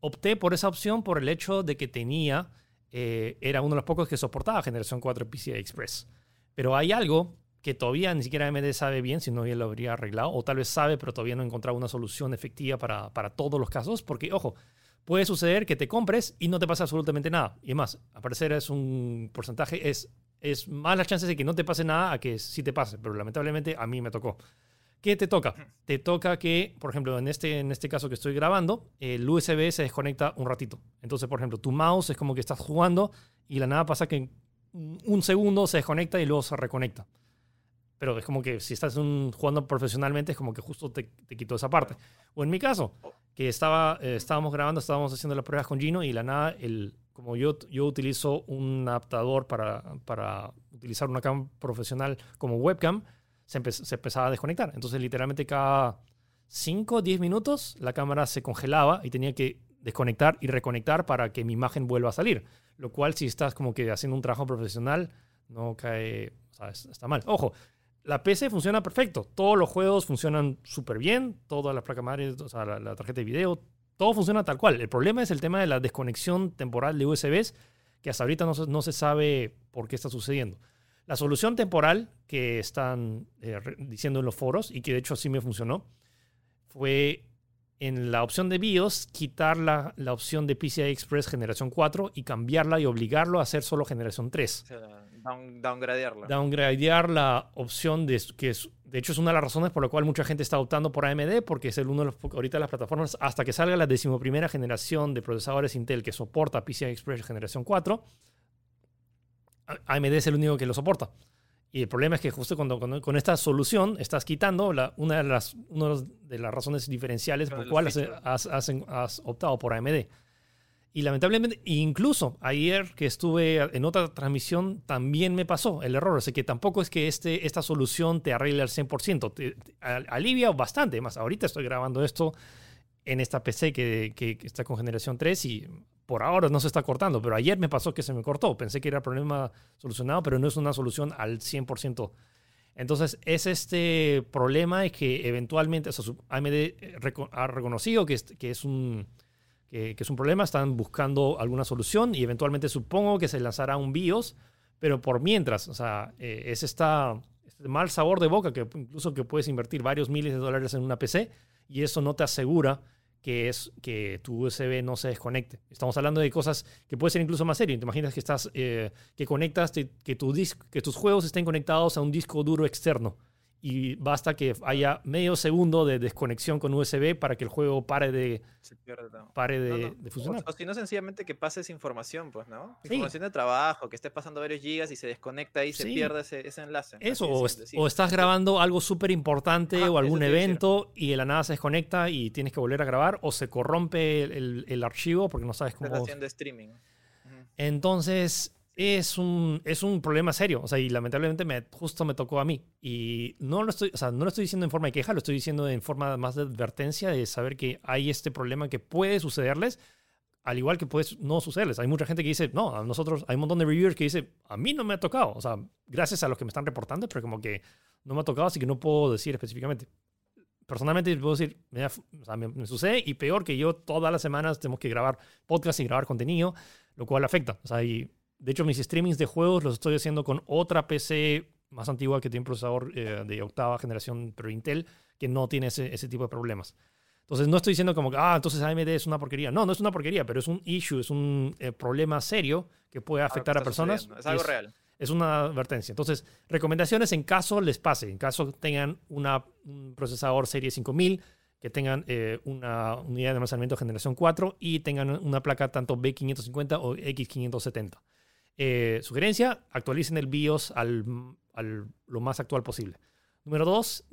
opté por esa opción por el hecho de que tenía eh, era uno de los pocos que soportaba generación 4 PCI Express. Pero hay algo que todavía ni siquiera AMD sabe bien, si no ya lo habría arreglado, o tal vez sabe, pero todavía no ha encontrado una solución efectiva para, para todos los casos, porque, ojo, puede suceder que te compres y no te pasa absolutamente nada. Y además, a parecer es un porcentaje, es, es más las chances de que no te pase nada a que sí te pase, pero lamentablemente a mí me tocó. ¿Qué te toca? Te toca que, por ejemplo, en este, en este caso que estoy grabando, el USB se desconecta un ratito. Entonces, por ejemplo, tu mouse es como que estás jugando y la nada pasa que un segundo se desconecta y luego se reconecta. Pero es como que si estás un- jugando profesionalmente, es como que justo te, te quitó esa parte. O en mi caso, que estaba, eh, estábamos grabando, estábamos haciendo las pruebas con Gino y la nada, el, como yo, yo utilizo un adaptador para, para utilizar una cam profesional como webcam, se, empe- se empezaba a desconectar. Entonces, literalmente cada 5 o 10 minutos la cámara se congelaba y tenía que desconectar y reconectar para que mi imagen vuelva a salir. Lo cual, si estás como que haciendo un trabajo profesional, no cae, o está mal. Ojo, la PC funciona perfecto. Todos los juegos funcionan súper bien. Todas las placas madres, o sea, la, tarjeta de video, todo funciona tal cual. El problema es el tema de la desconexión temporal de USBs, que hasta ahorita no se, no se sabe por qué está sucediendo. La solución temporal que están eh, diciendo en los foros, y que de hecho sí me funcionó, fue en la opción de BIOS quitar la, la opción de PCI Express generación 4 y cambiarla y obligarlo a hacer solo generación 3 O sea, down, downgradearla. downgradear la opción de que es, de hecho es una de las razones por la cual mucha gente está optando por AMD porque es el uno de los ahorita las plataformas hasta que salga la decimoprimera generación de procesadores Intel que soporta PCI Express generación 4 a- AMD es el único que lo soporta y el problema es que justo cuando, cuando- con esta solución estás quitando la, una, de las, una de las razones diferenciales por los has, has- has- has optado por AMD. Y lamentablemente, incluso ayer que estuve en otra transmisión, también me pasó el error. O sea que tampoco es que este, esta solución te arregle al 100%. Te, te al- alivia bastante. Más, ahorita estoy grabando esto en esta PC que, que- que está con generación 3 y por ahora no se está cortando. Pero ayer me pasó que se me cortó. Pensé que era problema solucionado, pero no es una solución al 100%. Entonces, es este problema de que eventualmente, o AMD eh, ha reconocido que es, que es un que es un problema, están buscando alguna solución y eventualmente supongo que se lanzará un BIOS, pero por mientras, o sea, eh, es esta, este mal sabor de boca que incluso que puedes invertir varios miles de dólares en una PC y eso no te asegura que es que tu USB no se desconecte. Estamos hablando de cosas que puede ser incluso más serio. Te imaginas que estás, eh, que conectas, que, tu dis- que tus juegos estén conectados a un disco duro externo y basta que haya medio segundo de desconexión con USB para que el juego pare de, pare de, funcionar. O, si no, sencillamente que pases información, pues, ¿no? Información de trabajo, que estés pasando varios gigas y se desconecta y se pierde ese, enlace. Eso, o, estás grabando algo súper importante o algún evento y de la nada se desconecta y tienes que volver a grabar o se corrompe el, archivo porque no sabes cómo... Estás haciendo streaming. Entonces, es un, es un problema serio. O sea, y lamentablemente me, justo me tocó a mí. Y no lo, estoy, o sea, no lo estoy diciendo en forma de queja, lo estoy diciendo en forma más de advertencia de saber que hay este problema que puede sucederles, al igual que puede no sucederles. Hay mucha gente que dice, no, a nosotros, hay un montón de reviewers que dice, a mí no me ha tocado. O sea, gracias a los que me están reportando, pero como que no me ha tocado, así que no puedo decir específicamente. Personalmente puedo decir, me, me, sucede y peor que yo todas las semanas tenemos que grabar podcast y grabar contenido, lo cual afecta. O sea, y de hecho, mis streamings de juegos los estoy haciendo con otra PC más antigua que tiene un procesador eh, de octava generación, pero Intel, que no tiene ese, ese, tipo de problemas. Entonces, no estoy diciendo como que, ah, entonces AMD es una porquería. No, no es una porquería, pero es un issue, es un eh, problema serio que puede afectar a personas. Es algo real. Es una advertencia. Entonces, recomendaciones en caso les pase, en caso tengan una, un procesador serie 5000, que tengan eh, una unidad de almacenamiento generación 4 y tengan una placa tanto B550 o X570. Eh, sugerencia, actualicen el BIOS al, lo más actual posible. Número dos,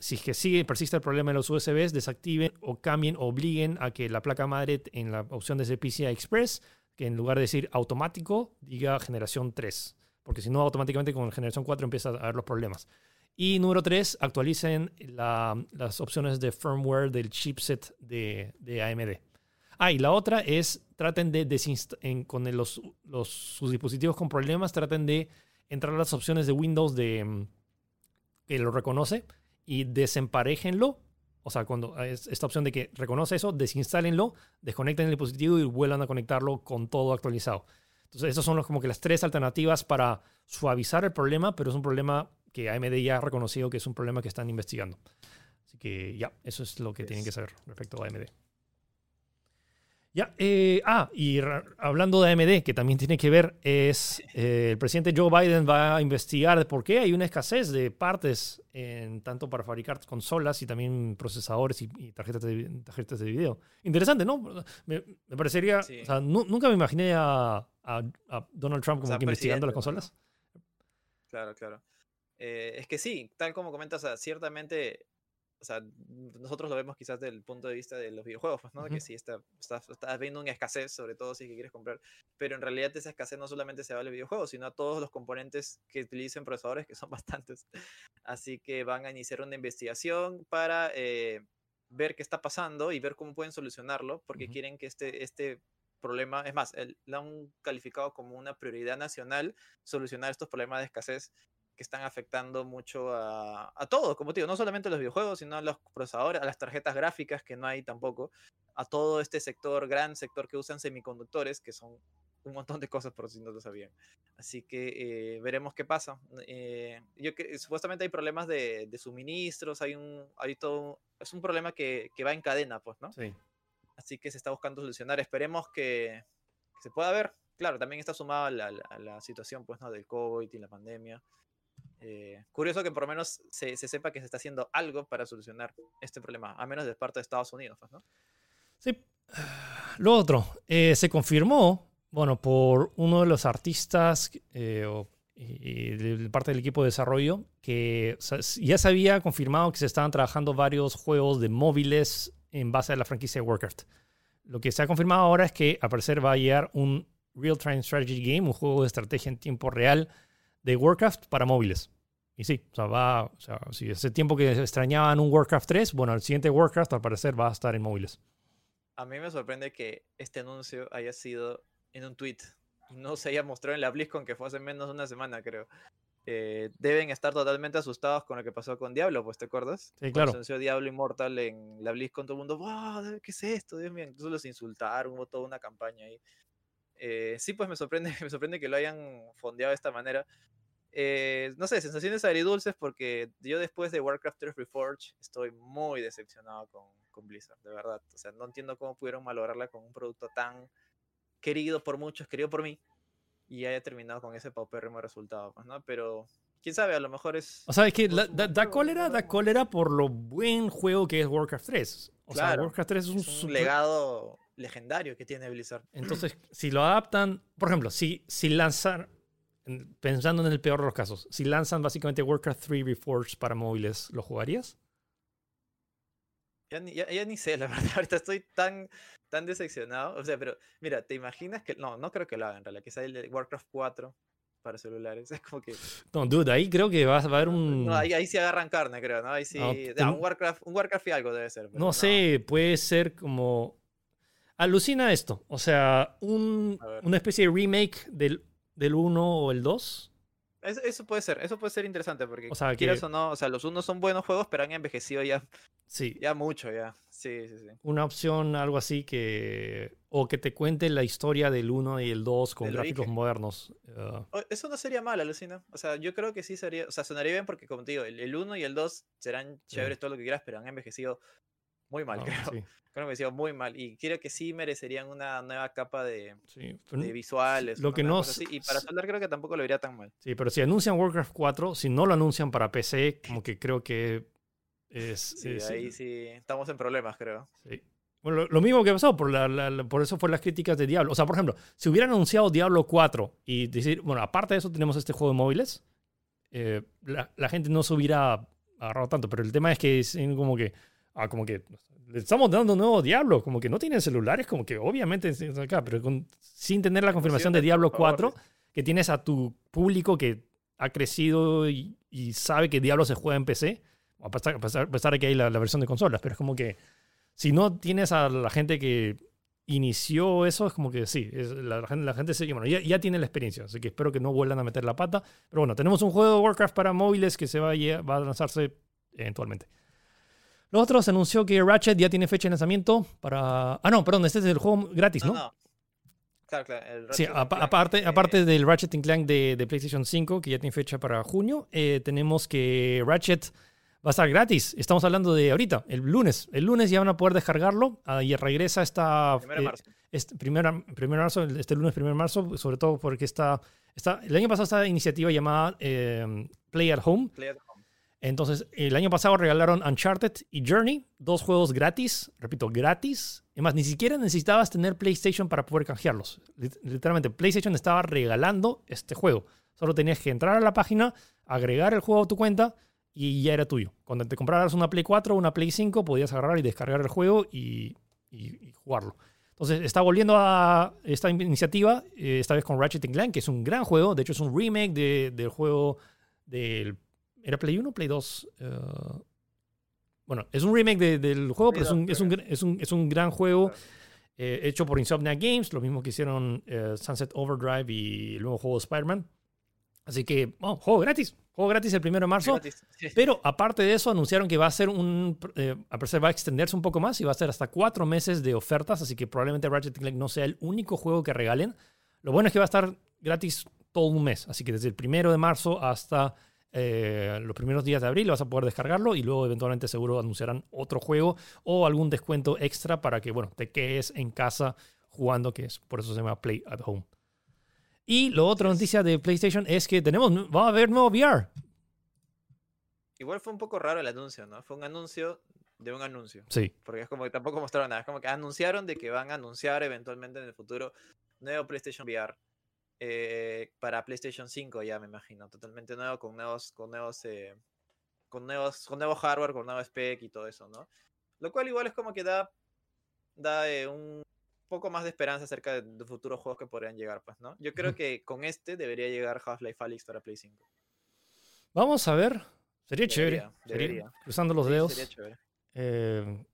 si que sigue, persiste el problema de los USBs, desactiven o cambien o obliguen a que la placa madre en la opción de PCI Express, que en lugar de decir automático, diga generación 3. Porque si no, automáticamente con generación 4 empieza a haber los problemas. Y número tres, actualicen las opciones de firmware del chipset de, de AMD. Ah, y la otra es, traten de desinstalar, con los, sus dispositivos con problemas, traten de entrar a las opciones de Windows de, mm, que lo reconoce y desemparejenlo. O sea, cuando esta opción de que reconoce eso, desinstálenlo, desconecten el dispositivo y vuelvan a conectarlo con todo actualizado. Entonces, esas son como que las tres alternativas para suavizar el problema, pero es un problema que AMD ya ha reconocido que es un problema que están investigando. Así que ya, eso es lo que tienen que saber respecto a AMD. Ya, eh, ah, y hablando de AMD, que también tiene que ver, es eh, el presidente Joe Biden va a investigar por qué hay una escasez de partes, en, tanto para fabricar consolas y también procesadores y, tarjetas, de, tarjetas de video. Interesante, ¿no? Me, parecería, o sea, nunca me imaginé a, Donald Trump como que investigando las consolas. Claro, claro. Eh, es que sí, tal como comentas, ciertamente o sea, nosotros lo vemos quizás desde el punto de vista de los videojuegos, pues, ¿no? Que sí está, está, está, viendo una escasez, sobre todo si quieres comprar, pero en realidad esa escasez no solamente se va al videojuego, sino a todos los componentes que utilicen procesadores, que son bastantes. Así que van a iniciar una investigación para eh, ver qué está pasando y ver cómo pueden solucionarlo, porque quieren que este, este problema, es más, lo han calificado como una prioridad nacional solucionar estos problemas de escasez que están afectando mucho a, a todo, como te digo, no solamente a los videojuegos, sino a los procesadores, a las tarjetas gráficas, que no hay tampoco, a todo este sector, gran sector que usan semiconductores, que son un montón de cosas por si no lo sabían. Así que eh, veremos qué pasa. Eh, yo que supuestamente hay problemas de, de, suministros, hay un, hay todo, es un problema que, que, va en cadena, pues, ¿no? Sí. Así que se está buscando solucionar. Esperemos que, se pueda ver. Claro, también está sumado a la, a la situación, pues, ¿no? Del COVID y la pandemia. Eh, curioso que por lo menos se, sepa que se está haciendo algo para solucionar este problema, a menos de parte de Estados Unidos, pues, ¿no? Sí. Lo otro, eh, se confirmó, bueno, por uno de los artistas eh, de parte del equipo de desarrollo, que ya se había confirmado que se estaban trabajando varios juegos de móviles en base a la franquicia de Warcraft. Lo que se ha confirmado ahora es que al parecer va a llegar un Real Time Strategy Game, un juego de estrategia en tiempo real de Warcraft para móviles. Y sí, o sea, va, o sea, si ese tiempo que extrañaban un Warcraft 3, bueno, el siguiente Warcraft al parecer va a estar en móviles. A mí me sorprende que este anuncio haya sido en un tweet y no se haya mostrado en la BlizzCon que fue hace menos de una semana, creo. Eh, deben estar totalmente asustados con lo que pasó con Diablo, pues te acuerdas? Sí, claro. Cuando se Diablo Immortal en la BlizzCon, todo el mundo, wow, ¿qué es esto? Dios mío, incluso los insultaron, hubo toda una campaña ahí. Eh, sí, pues me sorprende, me sorprende que lo hayan fondeado de esta manera. Eh, no sé, sensaciones agridulces porque yo después de Warcraft 3 Reforged estoy muy decepcionado con, con, Blizzard, de verdad. O sea, no entiendo cómo pudieron malograrla con un producto tan querido por muchos, querido por mí, y haya terminado con ese paupérrimo resultado, pues, ¿no? Pero quién sabe, a lo mejor es. O sea, es que la- da, da cólera, da cólera por lo buen juego que es Warcraft 3. O sea, Claro, Warcraft 3 es un, Es un super- legado legendario que tiene Blizzard. Entonces, si lo adaptan, por ejemplo, si, si lanzan, en- pensando en el peor de los casos, si lanzan básicamente Warcraft 3 Reforged para móviles, ¿lo jugarías? Ya ni, ya, ya ni sé, la verdad. Ahorita estoy tan, tan decepcionado. O sea, pero mira, ¿te imaginas que.? No, no creo que lo hagan en realidad. Que sea el Warcraft 4 para celulares. Es como que. No, dude, ahí creo que va, va a haber un... No, ahí, ahí sí agarran carne, creo, ¿no? Ahí sí. No, ah, ten- un, Warcraft, un Warcraft y algo debe ser. No sé, puede ser como... Alucina esto. O sea, un- una especie de remake del, del 1 o el 2. Eso, eso puede ser, eso puede ser interesante porque O sea, quieras que- o no, o sea, los unos son buenos juegos, pero han envejecido ya, Sí. ya mucho, ya. Sí, sí, sí. Una opción, algo así que... O que te cuente la historia del 1 y el 2 con Del gráficos origen. modernos. Uh, O- Eso no sería mal, alucina. O sea, yo creo que sí sería, o sea, sonaría bien porque como te digo, el, el 1 y el 2 serán Sí. chéveres todo lo que quieras, pero han envejecido muy mal, no, creo. sí, Creo que envejecido muy mal y creo que sí merecerían una nueva capa de, sí. De visuales. lo que no Y para s- soldar creo que tampoco lo vería tan mal. Sí, pero si anuncian Warcraft 4, si no lo anuncian para PC, como que creo que es... Sí, es- ahí sí estamos en problemas, creo. sí. Bueno, lo, lo mismo que pasó, por, la- la- la- por eso fue las críticas de Diablo. O sea, por ejemplo, si hubieran anunciado Diablo 4 y decir, bueno, aparte de eso tenemos este juego de móviles, eh, la, la gente no se hubiera agarrado tanto. Pero el tema es que es como que, ah, como que le estamos dando un nuevo Diablo, como que no tienen celulares, como que obviamente acá, pero con- sin tener la confirmación de Diablo por favor, 4, que tienes a tu público que ha crecido y, y sabe que Diablo se juega en PC, a pesar, a pesar- a pesar de que hay la, la versión de consolas, pero es como que si no tienes a la gente que inició eso, es como que sí, es- la, la gente, la gente se- bueno, ya, ya tiene la experiencia, así que espero que no vuelvan a meter la pata. Pero bueno, tenemos un juego de Warcraft para móviles que se va a, va a lanzarse eventualmente. Lo otro se anunció que Ratchet ya tiene fecha de lanzamiento para... Ah, no, perdón, este es el juego gratis, ¿no? No, no. Claro, claro. el Sí, aparte, eh, aparte del Ratchet Clank de, de PlayStation 5, que ya tiene fecha para junio, eh, tenemos que Ratchet va a estar gratis. Estamos hablando de ahorita, el lunes. El lunes ya van a poder descargarlo y regresa esta... primero de eh, marzo. este primer, primer marzo, este lunes 1 de marzo, sobre todo porque está, está... El año pasado esta iniciativa llamada Play at Home. Play at home. Entonces, el año pasado regalaron Uncharted y Journey, dos juegos gratis, repito, gratis. Además, ni siquiera necesitabas tener PlayStation para poder canjearlos. Lit- Literalmente, PlayStation estaba regalando este juego. Solo tenías que entrar a la página, agregar el juego a tu cuenta y ya era tuyo. Cuando te compraras una Play 4 o una Play 5, podías agarrar y descargar el juego y, jugarlo. Entonces, está volviendo a esta iniciativa, eh, esta vez con Ratchet Clank, que es un gran juego. De hecho, es un remake de- del juego del ¿Era Play 1 o Play 2? Eh, bueno, es un remake de- del juego, Play pero es un, 2, es, un, es, un, es un gran juego eh, hecho por Insomniac Games, lo mismo que hicieron eh, Sunset Overdrive y el nuevo juego de Spider-Man. Así que, juego gratis. Juego gratis el 1 de marzo. Sí. Pero aparte de eso, anunciaron que va a ser un. eh, al parecer va a extenderse un poco más y va a ser hasta cuatro meses de ofertas. Así que probablemente Ratchet Clank no sea el único juego que regalen. Lo bueno es que va a estar gratis todo un mes. Así que desde el primero de marzo hasta eh, los primeros días de abril vas a poder descargarlo y luego eventualmente seguro anunciarán otro juego o algún descuento extra para que, bueno, te quedes en casa jugando, que es por eso se llama Play at Home. Y lo otra noticia de PlayStation es que tenemos, va a haber nuevo VR. Igual fue un poco raro el anuncio, ¿no? Fue un anuncio de un anuncio. Sí. Porque es como que tampoco mostraron nada. Es como que anunciaron de que van a anunciar eventualmente en el futuro nuevo PlayStation VR. Eh, para PlayStation 5 ya me imagino. Totalmente nuevo, con nuevos, con nuevos, eh, con nuevos, con nuevo hardware, con nuevo spec y todo eso, ¿no? Lo cual igual es como que da, da eh, un poco más de esperanza acerca de, de futuros juegos que podrían llegar, pues, ¿no? Yo creo que con este debería llegar Half-Life Alyx para Play 5. Vamos a ver. Sería chévere. Debería, Sería- cruzando los Sí, dedos. Sería chévere. Eh,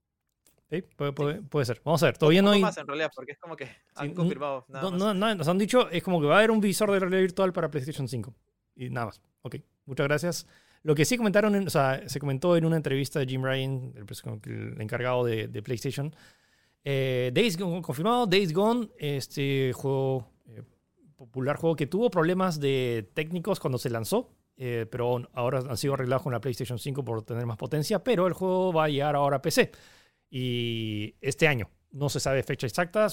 sí, puede, puede- puede ser. Vamos a ver. Todavía no hay. más en realidad, porque es como que han n- confirmado nada No, más. no, no, nos han dicho, es como que va a haber un visor de realidad virtual para PlayStation 5. Y nada más. Ok, muchas gracias. Lo que sí comentaron, en- o sea, se comentó en una entrevista de Jim Ryan, el, el encargado de, de PlayStation. Eh, Days Gone, confirmado, Days Gone, este juego, eh, popular juego que tuvo problemas de técnicos cuando se lanzó, eh, pero ahora han sido arreglados con la PlayStation 5 por tener más potencia, pero el juego va a llegar ahora a PC. Y este año, no se sabe fecha exacta,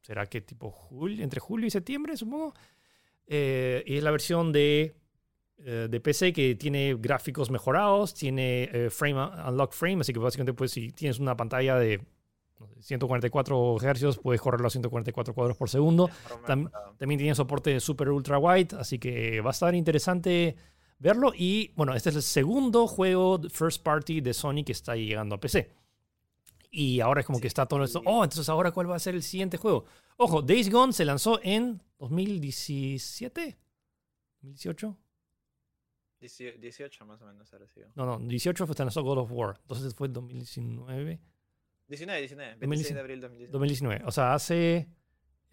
será que tipo julio, entre julio y septiembre, supongo. Eh, y es la versión de eh, de PC que tiene gráficos mejorados, tiene eh, frame unlock frame, así que básicamente pues si tienes una pantalla de no sé, 144 Hz puedes correrlo a 144 cuadros por segundo. Mejor Tam- mejorado. También tiene soporte de super ultra wide, así que va a estar interesante verlo. Y bueno, este es el segundo juego first party de Sony que está llegando a PC. Y ahora es como Sí, que está todo esto. Oh, entonces ahora cuál va a ser el siguiente juego. Ojo, Days Gone se lanzó en 2017, 2018. 18 más o menos ahora sí. No, no, 18 fue se lanzó God of War. Entonces fue 2019. 19, 19. 26 2019. de abril 2019. 2019. O sea, hace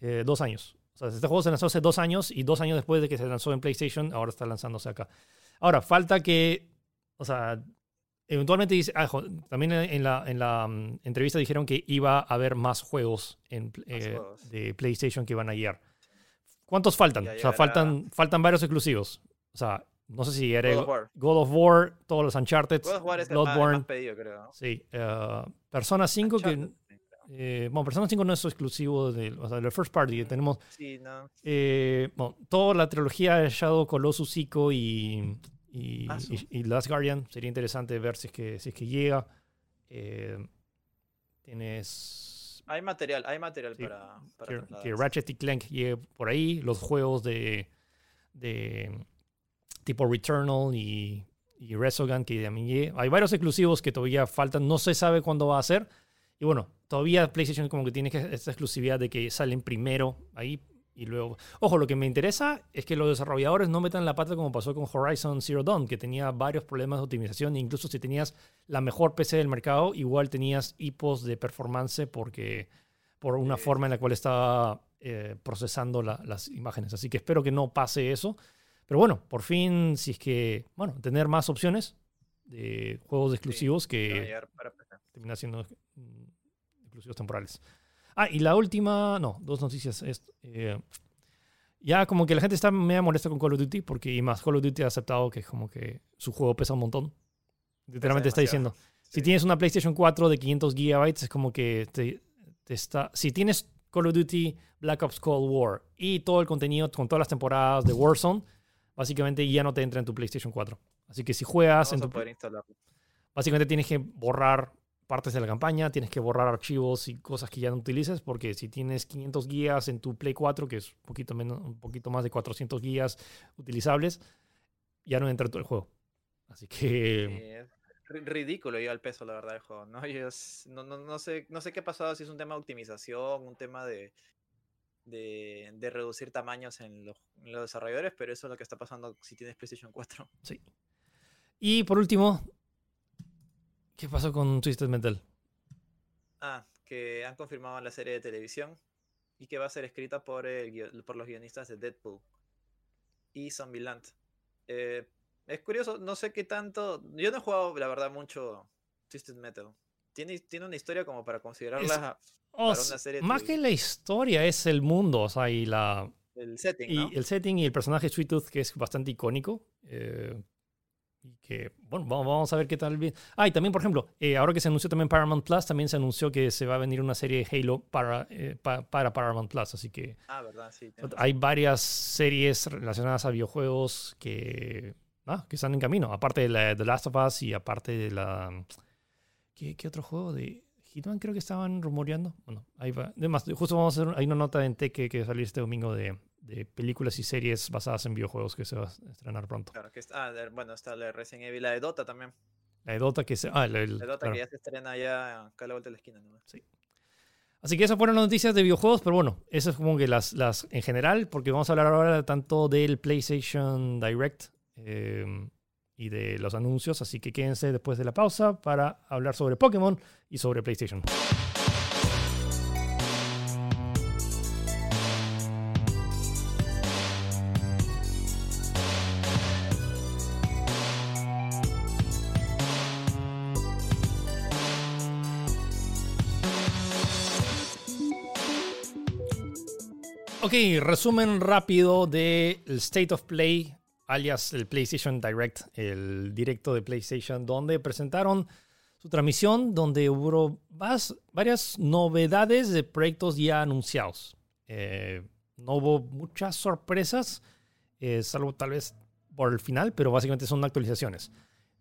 eh, dos años. O sea, este juego se lanzó hace dos años y dos años después de que se lanzó en PlayStation, ahora está lanzándose acá. Ahora, falta que, o sea, eventualmente dice, ah, también en la, en la mm, entrevista dijeron que iba a haber más juegos, en, eh, juegos. de PlayStation que iban a llegar. ¿Cuántos faltan? O sea, faltan, faltan varios exclusivos. O sea, no sé si era God of War. God of War, todos los Uncharted, God of War es el Bloodborne, más pedido, creo. ¿no? sí, eh, Persona 5 que... Uncharted. Eh, bueno, Persona 5 no es exclusivo del, o sea, del first party. Tenemos Sí, no. eh, bueno, toda la trilogía de Shadow, Colossus, Ico y, y, Ah, y- y Last Guardian. Sería interesante ver si es que, si es que llega. Eh, tienes Hay material, hay material Sí, para, para que, que Ratchet y Clank llegue por ahí. Los juegos de, de tipo Returnal y, y Resogun que también llegue. Hay varios exclusivos que todavía faltan. No se sabe cuándo va a ser. Y bueno, todavía PlayStation como que tiene esta exclusividad de que salen primero ahí y luego... Ojo, lo que me interesa es que los desarrolladores no metan la pata como pasó con Horizon Zero Dawn, que tenía varios problemas de optimización. e incluso si tenías la mejor PC del mercado, igual tenías hipos de performance porque por una Sí. forma en la cual estaba eh, procesando la- las imágenes. Así que espero que no pase eso. Pero bueno, por fin, si es que, bueno, tener más opciones de juegos exclusivos a que llegar para PC. termina siendo mm, exclusivos temporales. Ah, y la última, no, dos noticias. Es, eh, ya como que la gente está media molesta con Call of Duty, porque y más Call of Duty ha aceptado que como que su juego pesa un montón. Literalmente está diciendo, si Sí. tienes una PlayStation 4 de 500 gigabytes, es como que te, te está... Si tienes Call of Duty Black Ops Cold War y todo el contenido con todas las temporadas de Warzone, básicamente ya no te entra en tu PlayStation 4. Así que si juegas Vamos en tu, poder instalarlo. Básicamente tienes que borrar partes de la campaña, tienes que borrar archivos y cosas que ya no utilices, porque si tienes 500 guías en tu Play 4, que es un poquito, menos, un poquito más de 400 guías utilizables, ya no entra en todo el juego. Así Sí, que es ri- ridículo ya el peso, la verdad, del juego. ¿no? Yo no, no, no sé, no sé qué ha pasado, si es un tema de optimización, un tema de, de, de reducir tamaños en los, en los desarrolladores, pero eso es lo que está pasando si tienes PlayStation 4. sí. Y por último, ¿qué pasó con Twisted Metal? Ah, que han confirmado la serie de televisión y que va a ser escrita por, el por los guionistas de Deadpool y Zombieland. Eh, es curioso, no sé qué tanto. Yo no he jugado, la verdad, mucho Twisted Metal. Tiene, tiene una historia como para considerarla Oh, Para una serie más que la historia, es el mundo, o sea, y la, el setting, Y ¿no? el setting y el personaje Sweet Tooth, que es bastante icónico. eh, y que, bueno, vamos, vamos a ver qué tal. Ah, y también, por ejemplo, eh, ahora que se anunció también Paramount Plus, también se anunció que se va a venir una serie de Halo para, eh, pa- para Paramount Plus. Así que Ah, verdad, sí. hay razón. varias series relacionadas a videojuegos que, ah, que están en camino. Aparte de la The Last of Us y aparte de la. ¿Qué, qué otro juego? De Hitman creo que estaban rumoreando. Bueno, ahí va. Además, justo vamos a hacer. Hay una nota en Tech que, que salir este domingo de, de películas y series basadas en videojuegos que se va a estrenar pronto. Claro, que está, ah, de- bueno, está la de Resident Evil, la de Dota también. La de Dota que se. Ah, la- el- La Dota claro. que ya se estrena ya acá a la vuelta de la esquina. ¿no? Así que esas fueron las noticias de videojuegos, pero bueno, eso es como que las, las en general, porque vamos a hablar ahora tanto del PlayStation Direct eh, y de los anuncios, así que quédense después de la pausa para hablar sobre Pokémon y sobre PlayStation. Ok, resumen rápido del State of Play, alias el PlayStation Direct, el directo de PlayStation, donde presentaron su transmisión, donde hubo varias novedades de proyectos ya anunciados. Eh, no hubo muchas sorpresas, eh, salvo tal vez por el final, pero básicamente son actualizaciones.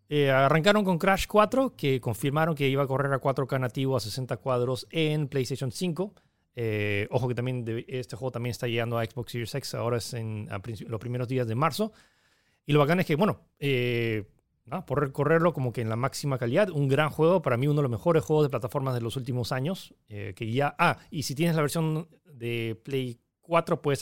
Eh, arrancaron con Crash 4, que confirmaron que iba a correr a 4K nativo a 60 cuadros en PlayStation 5. Eh, ojo que también este juego también está llegando a Xbox Series X, ahora es en los primeros días de marzo. Y lo bacán es que, bueno, eh, por correrlo como que en la máxima calidad, un gran juego, para mí uno de los mejores juegos de plataformas de los últimos años, que ya... Ah, y si tienes la versión de Play 4, puedes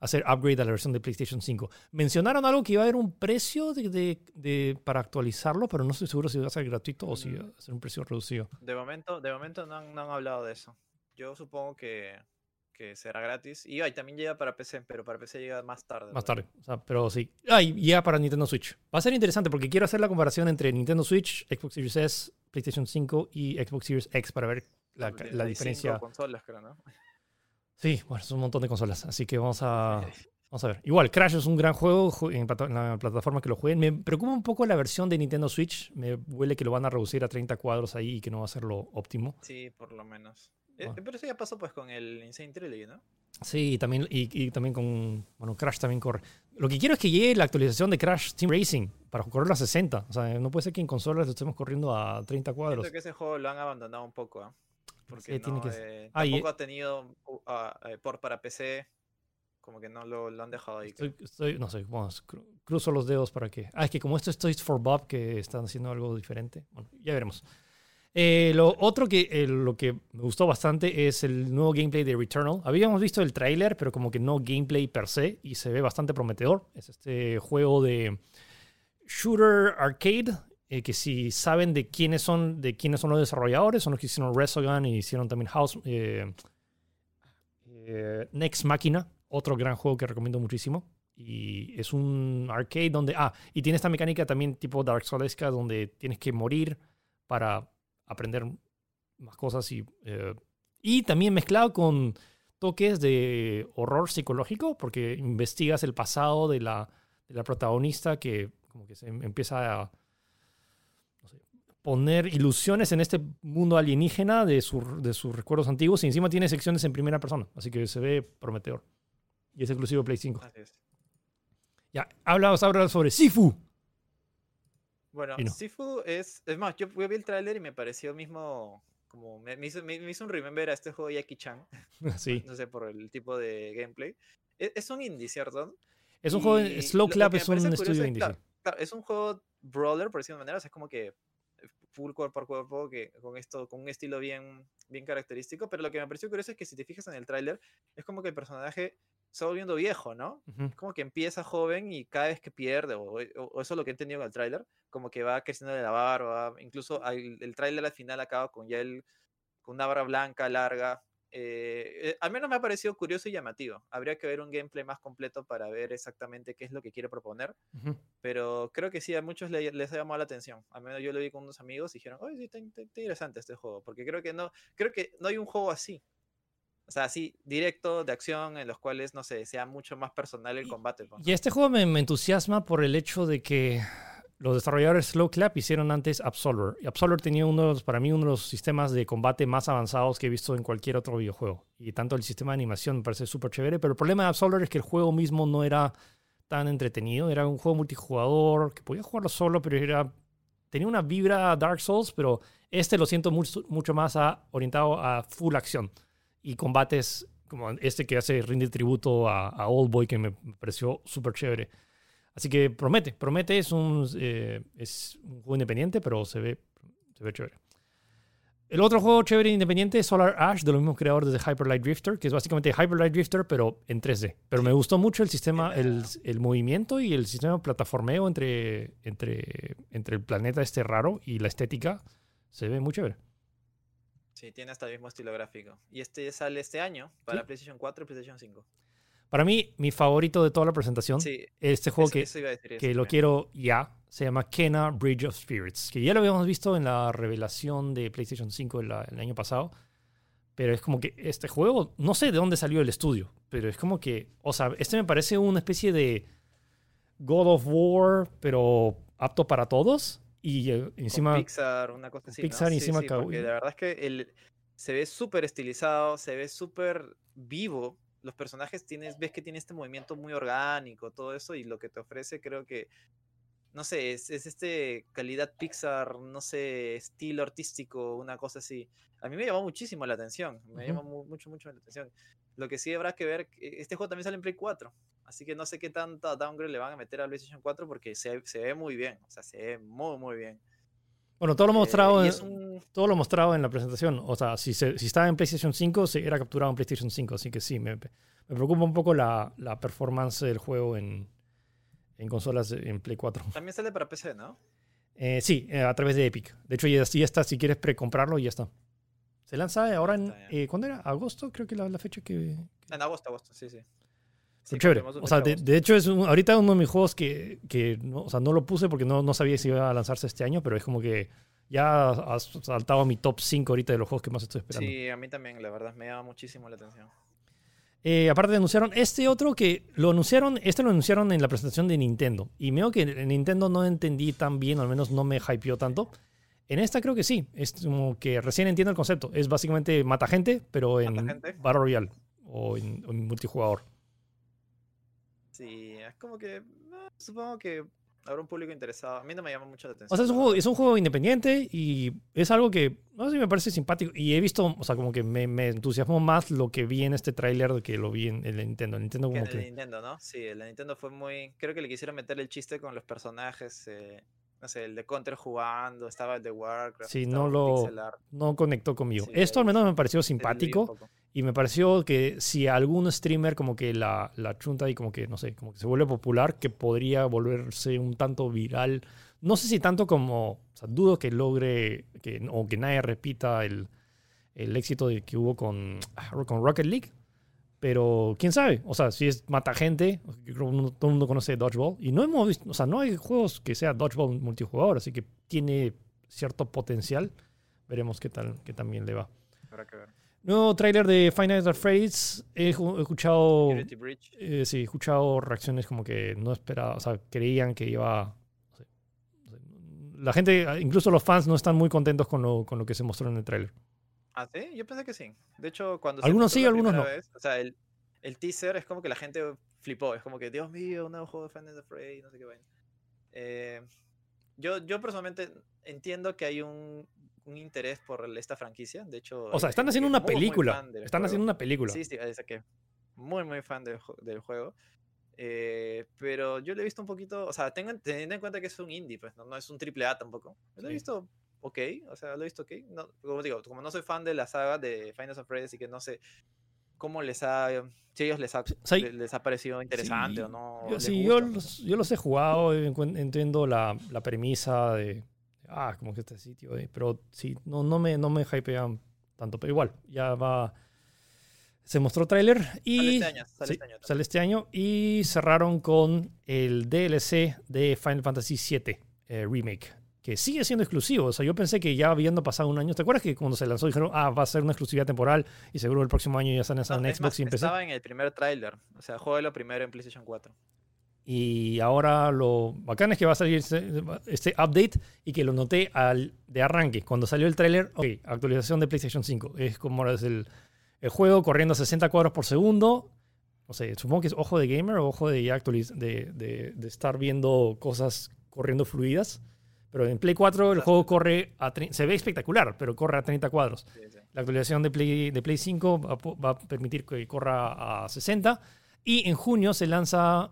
hacer upgrade a la versión de PlayStation 5. Mencionaron algo que iba a haber un precio de, para actualizarlo, pero no estoy seguro si va a ser gratuito o si va a ser un precio reducido. De momento, de momento no, han, hablado de eso. Yo supongo que, será gratis. Y también llega para PC, pero para PC llega más tarde. Más tarde, pero sí. Ah, y llega para Nintendo Switch. Va a ser interesante porque quiero hacer la comparación entre Nintendo Switch, Xbox Series S, PlayStation 5 y Xbox Series X para ver la, la diferencia. Consolas, creo, ¿no? Sí, bueno, es un montón de consolas, así que vamos a, vamos a ver. Igual, Crash es un gran juego en, la plataforma que lo jueguen. Me preocupa un poco la versión de Nintendo Switch. Me huele que lo van a reducir a 30 cuadros ahí y que no va a ser lo óptimo. Sí, por lo menos. Eh, pero eso ya pasó pues con el Insane Trilogy, ¿no? Sí, y también, y, también con. Bueno, Crash también corre. Lo que quiero es que llegue la actualización de Crash Team Racing para correr a 60. O sea, no puede ser que en consolas lo estemos corriendo a 30 cuadros. Siento que ese juego lo han abandonado un poco, ¿eh? Porque no, eh, ah, tampoco ha tenido ah, eh, por para PC. Como que no lo, han dejado ahí. Estoy, no sé, vamos, cruzo los dedos para que. Ah, es que como esto es Toys for Bob, que están haciendo algo diferente. Bueno, ya veremos. Eh, lo otro que lo que me gustó bastante es el nuevo gameplay de Returnal. Habíamos visto el trailer, pero como que no gameplay per se, y se ve bastante prometedor. Es este juego de shooter arcade eh, que si saben de quiénes son, de quiénes son los desarrolladores, son los que hicieron Resogun y hicieron también House, eh, eh, Next Machina, otro gran juego que recomiendo muchísimo. Y es un arcade donde, ah, y tiene esta mecánica también tipo Dark Souls donde tienes que morir para aprender más cosas y, y también mezclado con toques de horror psicológico, porque investigas el pasado de la, de la protagonista que como que se empieza a poner ilusiones en este mundo alienígena de, de sus recuerdos antiguos y encima tiene secciones en primera persona, así que se ve prometedor. Y es exclusivo Play 5. Ya, hablamos ahora sobre Sifu. Bueno, Sifu es. Es más, yo vi el tráiler y me pareció mismo. Como me, hizo, me, hizo, un remember a este juego Yaki Chan. Sí. no sé, por el tipo de gameplay. E, es, un indie, ¿cierto? Es un juego. Slow Clap es un estudio indie. es un juego brawler, por decirlo de manera. O sea, es como que full cuerpo a cuerpo, que con esto, con un estilo bien, bien característico, pero lo que me pareció curioso es que si te fijas en el tráiler, es como que el personaje se va volviendo viejo, ¿no? Es como que empieza joven y cada vez que pierde, o, eso es lo que he entendido en el tráiler, como que va creciendo de la barba, incluso el, el tráiler al final acaba con ya él con una barba blanca, larga, eh, eh, al menos me ha parecido curioso y llamativo. Habría que ver un gameplay más completo para ver exactamente qué es lo que quiere proponer. Pero creo que sí, a muchos les, ha llamado la atención. Al menos yo lo vi con unos amigos y dijeron, oye, sí, está, interesante este juego. Porque creo que no, creo que no hay un juego así. O sea, así, directo, de acción, en los cuales, no sé, sea mucho más personal el combate. Y este juego me, me entusiasma por el hecho de que los desarrolladores Slow Clap hicieron antes Absolver. Y Absolver tenía uno para mí, uno de los sistemas de combate más avanzados que he visto en cualquier otro videojuego. Y tanto el sistema de animación me parece súper chévere. Pero el problema de Absolver es que el juego mismo no era tan entretenido. Era un juego multijugador que podía jugarlo solo, pero era tenía una vibra Dark Souls, pero este lo siento mucho, mucho más orientado a full acción y combates como este que hace rinde tributo a, a Old Boy, que me pareció súper chévere. Así que promete, promete, es un, eh, es un juego independiente, pero se ve, se ve chévere. El otro juego chévere independiente es Solar Ash, de los mismos creadores de Hyper Light Drifter, que es básicamente Hyper Light Drifter, pero en 3D. Pero me gustó mucho el sistema, el, el, movimiento y el sistema plataformeo entre, entre, entre el planeta este raro y la estética. Se ve muy chévere. Sí, tiene hasta el mismo estilo gráfico. Y este sale este año para PlayStation 4 y PlayStation 5. Para mí, mi favorito de toda la presentación, este juego que, que lo quiero ya, se llama Kena Bridge of Spirits, que ya lo habíamos visto en la revelación de PlayStation 5 el, año pasado, pero es como que este juego, no sé de dónde salió el estudio, pero es como que, o sea, este me parece una especie de God of War, pero apto para todos. Y eh, encima. Pixar, una cosa así. Pixar encima sí, porque la verdad es que el, se ve súper estilizado, se ve súper vivo los personajes tienes, ves que tiene este movimiento muy orgánico, todo eso, y lo que te ofrece creo que, no sé, es, es este calidad Pixar, no sé, estilo artístico, una cosa así. A mí me llamó muchísimo la atención, me Ujú. llamó mu- mucho, mucho la atención. Lo que sí habrá que ver, que este juego también sale en Play 4, así que no sé qué tanta downgrade le van a meter a PlayStation 4 porque se, se ve muy bien, o sea, se ve muy, muy bien. Bueno, todo lo Eh, mostrado, en- es un, todo lo mostrado en la presentación. O sea, si, se- si estaba en PlayStation 5, se era capturado en PlayStation 5. Así que sí, me, me preocupa un poco la, la performance del juego en, en consolas en Play 4. también sale para PC, ¿no? Eh, sí, eh, a través de Epic. De hecho, ya, ya está. Si quieres precomprarlo, ya está. Se lanza ahora en. Eh, ¿Cuándo era? ¿Agosto? Creo que la, la fecha que. En agosto, agosto, sí, sí. Sí, chévere. O sea, de, de hecho, es un- ahorita uno de mis juegos que, que no, o sea, no lo puse porque no, no sabía si iba a lanzarse este año, pero es como que ya ha saltado a mi top 5 ahorita de los juegos que más estoy esperando. Sí, a mí también, la verdad, me llama muchísimo la atención. Eh, aparte anunciaron este otro que lo anunciaron, este lo anunciaron en la presentación de Nintendo. Y veo que en Nintendo no entendí tan bien, o al menos no me hypeó tanto. En esta creo que sí. Es como que recién entiendo el concepto. Es básicamente mata gente, pero en gente. Battle Royale o en, o en multijugador. Sí, es como que. eh, supongo que habrá un público interesado. A mí no me llama mucho la atención. O sea, es un, juego, es un juego independiente y es algo que, no sé si me parece simpático. Y he visto, o sea, como que me, me entusiasmó más lo que vi en este tráiler de que lo vi en el Nintendo. El Nintendo como el que... Nintendo, ¿no? Sí, el Nintendo fue muy. Creo que le quisieron meter el chiste con los personajes. eh, no sé, el de Counter jugando, estaba el de Warcraft. Sí, no lo- No conectó conmigo. Sí, Esto al menos me pareció simpático. Y me pareció que si algún streamer como que la, la chunta y como que, no sé, como que se vuelve popular, que podría volverse un tanto viral. No sé si tanto como, o sea, dudo que logre, que, o que nadie repita el, el éxito de, que hubo con, ah, con Rocket League. Pero quién sabe, o sea, si es mata gente, yo creo que todo el mundo conoce Dodgeball. Y no hemos visto, o sea, no hay juegos que sea Dodgeball multijugador, así que tiene cierto potencial. Veremos qué tal, qué también le va. Habrá que ver. Nuevo tráiler de Final Freddy's. He, escuchado, eh, sí, he escuchado reacciones como que no esperaba, o sea, creían que iba. no sé, no sé. La gente, incluso los fans, no están muy contentos con lo, con lo que se mostró en el tráiler. Ah, sí, yo pensé que sí. De hecho, cuando Algunos sí, algunos no. vez, o sea, el, el teaser es como que la gente flipó. Es como que, Dios mío, un nuevo juego de Final Fantasy Freddy, no sé qué vaina. Eh, yo, yo personalmente entiendo que hay un, un interés por esta franquicia. De hecho, O sea, están gente haciendo que una muy, película. fan Están juego. haciendo una película. Sí, sí, es que muy, muy fan del, del juego. Eh, pero yo lo he visto un poquito, o sea, tengo, teniendo en cuenta que es un indie, pues no, no es un triple A tampoco. Lo he Sí. visto ok, o sea, lo he visto ok. No, como digo, como no soy fan de la saga de Final Freddy, así que no sé cómo les ha, si a ellos les ha, le- les ha parecido interesante sí, o no. Yo, sí, yo gusta. los, yo los he jugado, eh, entiendo la, la premisa de. Ah, como que este sitio. eh, pero sí, no, no, me, no me hypean tanto. Pero igual, ya va. Se mostró tráiler y. Sale este año, sale sí, este año sale este año. Y cerraron con el DLC de Final Fantasy VII eh, Remake. Que sigue siendo exclusivo. O sea, yo pensé que ya habiendo pasado un año. ¿Te acuerdas que cuando se lanzó dijeron, ah, va a ser una exclusividad temporal y seguro el próximo año ya están No, en es Xbox más, y en PC? estaba en el primer tráiler, o sea, juego primero en PlayStation 4. Y ahora lo bacán es que va a salir este, este update y que lo noté al, de arranque. Cuando salió el tráiler, ok, actualización de PlayStation 5. Es como ahora es el, el juego corriendo a 60 cuadros por segundo. No sé, supongo que es ojo de gamer o ojo de, ya de, de, de estar viendo cosas corriendo fluidas. Pero en Play 4 el juego corre a... Se ve espectacular, pero corre a 30 cuadros. Sí, sí. La actualización de Play, de Play 5 va, va a permitir que corra a 60. Y en junio se lanza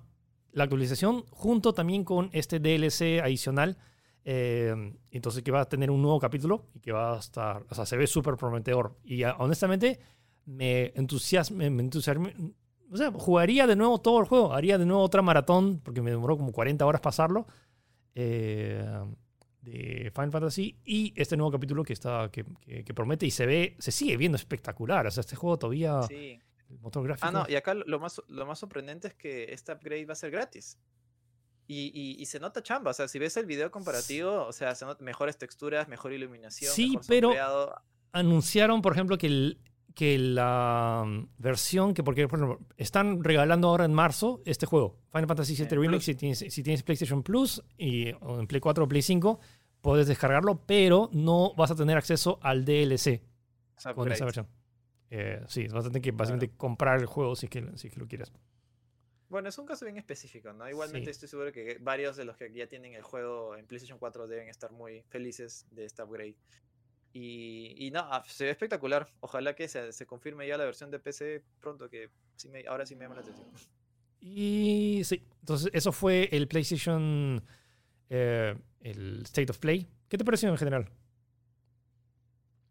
la actualización junto también con este DLC adicional. eh, entonces que va a tener un nuevo capítulo y que va a estar, o sea, se ve súper prometedor. Y honestamente me entusiasma, me entusiasma- o sea, jugaría de nuevo todo el juego, haría de nuevo otra maratón, porque me demoró como 40 horas pasarlo, eh, de Final Fantasy, y este nuevo capítulo que, está, que, que- que promete y se ve, se sigue viendo espectacular. O sea, este juego todavía, Sí. el motor gráfico. Ah, no, y acá lo más, lo más sorprendente es que este upgrade va a ser gratis. Y, y- y se nota chamba, o sea, si ves el video comparativo, o sea, se nota mejores texturas, mejor iluminación. Sí, mejor pero- anunciaron, por ejemplo, que, el- que la mm, versión, que porque por ejemplo, están regalando ahora en marzo este juego, Final Fantasy VII Plus. si tienes, si tienes PlayStation Plus y, o en Play 4 o Play 5, puedes descargarlo, pero no vas a tener acceso al DLC con esa versión. Eh, sí, vas a tener que básicamente comprar el juego si es, que, si es que lo quieres. Bueno, es un caso bien específico, ¿no? Igualmente Sí. estoy seguro que varios de los que ya tienen el juego en PlayStation 4 deben estar muy felices de este upgrade. Y, y no, se ve espectacular. Ojalá que se, se confirme ya la versión de PC pronto, que sí me- ahora sí me llama la atención. Y sí, entonces eso fue el PlayStation, eh, el State of Play. ¿Qué te pareció en general?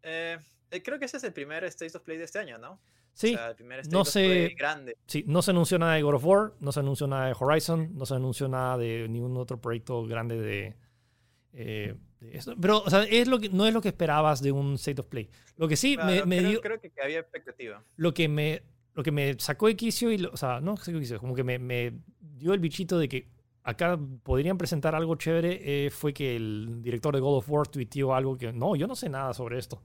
Eh, eh, creo que ese es el primer State of Play de este año, ¿no? Sí, O sea, el primer State no of Play sé- grande. sí, no se anunció nada de God of War, no se anunció nada de Horizon, no se anunció nada de ningún otro proyecto grande de, eh, de esto. Pero, o sea, es lo que, no es lo que esperabas de un State of Play. Lo que sí me, Claro, me creo, dio, creo que había expectativa. lo que me, lo que me sacó de quicio, y o sea, no sacó de quicio, como que me, me dio el bichito de que acá podrían presentar algo chévere, eh, fue que el director de God of War tuiteó algo que, no, yo no sé nada sobre esto.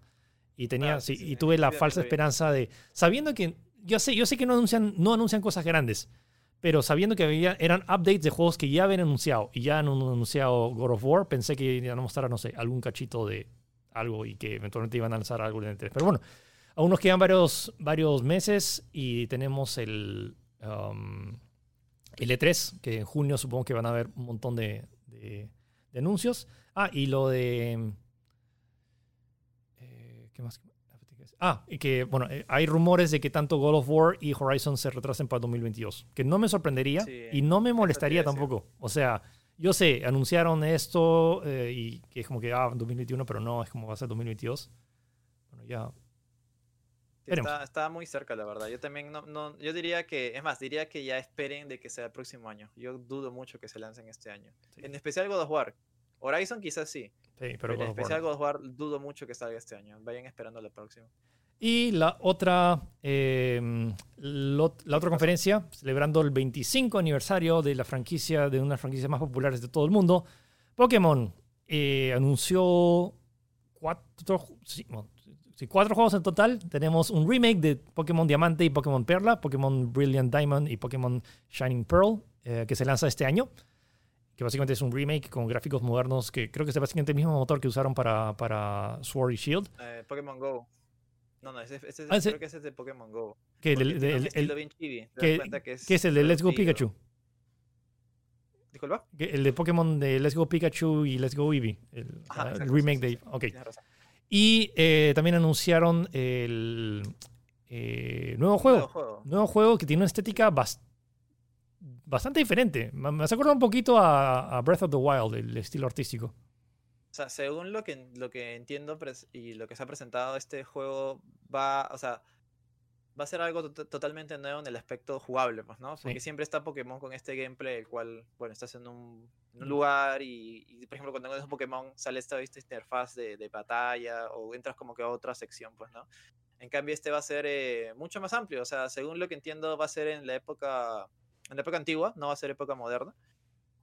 Y tenía, Ah, sí, sí, y sí, tuve la falsa esperanza de, sabiendo que, yo sé, yo sé que no anuncian, no anuncian cosas grandes, pero sabiendo que había, eran updates de juegos que ya habían anunciado y ya han anunciado God of War, pensé que iban a mostrar, no sé, algún cachito de algo y que eventualmente iban a lanzar algo el 3. Pero bueno, aún nos quedan varios, varios meses y tenemos el, um, el E3, que en junio supongo que van a haber un montón de, de- de anuncios. Ah, y lo de... eh, ¿Qué más? Ah, y que, bueno, eh, hay rumores de que tanto God of War y Horizon se retrasen para 2022. Que no me sorprendería Sí, y no me molestaría tampoco. O sea, yo sé, anunciaron esto eh, y que es como que, ah, 2021, pero no, es como va a ser 2022. Bueno, ya. Está, está muy cerca, la verdad. Yo también no, no, yo diría que, es más, diría que ya esperen de que sea el próximo año. Yo dudo mucho que se lancen este año. Sí. En especial God of War. Horizon quizás sí, Sí, pero, pero en especial. God of War dudo mucho que salga este año. Vayan esperando la próxima. Y la otra, eh, lo- la otra conferencia, celebrando el 25 aniversario de la franquicia, de una de las franquicias más populares de todo el mundo, Pokémon eh, anunció cuatro, sí, cuatro juegos en total. Tenemos un remake de Pokémon Diamante y Pokémon Perla, Pokémon Brilliant Diamond y Pokémon Shining Pearl, eh, que se lanza este año. Que básicamente es un remake con gráficos modernos, que creo que es básicamente el mismo motor que usaron para, para Sword y Shield. Eh, Pokémon Go. No, no, ese, ese es- Ah, ese- creo que ese es de Pokémon Go. Que el- Porque el- tiene un el- estilo el- bien chibi. te das que- cuenta que ¿Qué es el de Let's Go. Pikachu? Disculpa. El de Pokémon de Let's Go Pikachu y Let's Go Eevee. El, Ajá, ah, remake de. Ok. Y eh, también anunciaron el eh, nuevo juego. Nuevo juego. Nuevo juego que tiene una estética bas- bastante diferente. Me hace acordar un poquito a, a Breath of the Wild, el estilo artístico. O sea, según lo que, lo que entiendo y lo que se ha presentado, este juego va, o sea, va a ser algo to- totalmente nuevo en el aspecto jugable, pues, ¿no? Porque Sí. siempre está Pokémon con este gameplay, el cual, bueno, estás en un, en un Mm. lugar y, y, por ejemplo, cuando encuentras un Pokémon sale esta, esta interfaz de, de batalla o entras como que a otra sección, pues, ¿no? En cambio, este va a ser eh, mucho más amplio, o sea, según lo que entiendo, va a ser en la época, en la época antigua, no va a ser época moderna.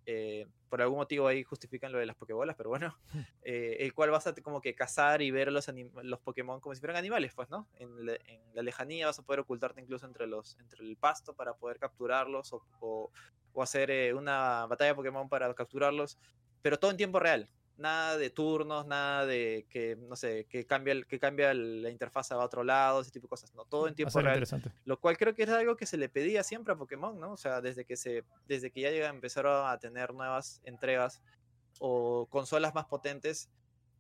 Eh, por algún motivo ahí justifican lo de las Pokébolas, pero bueno, eh, el cual vas a como que cazar y ver los, los Pokémon como si fueran animales, pues, ¿no? En, la- en la lejanía vas a poder ocultarte incluso entre, los, entre el pasto para poder capturarlos o, o- o hacer eh, una batalla de Pokémon para capturarlos, pero todo en tiempo real. Nada de turnos, nada de que, no sé, que cambia, el- que cambia la interfaz a otro lado, ese tipo de cosas, ¿no? Todo en tiempo real. interesante. Lo cual creo que es algo que se le pedía siempre a Pokémon, ¿no? O sea, desde que, se, desde que ya llega, empezaron a tener nuevas entregas o consolas más potentes,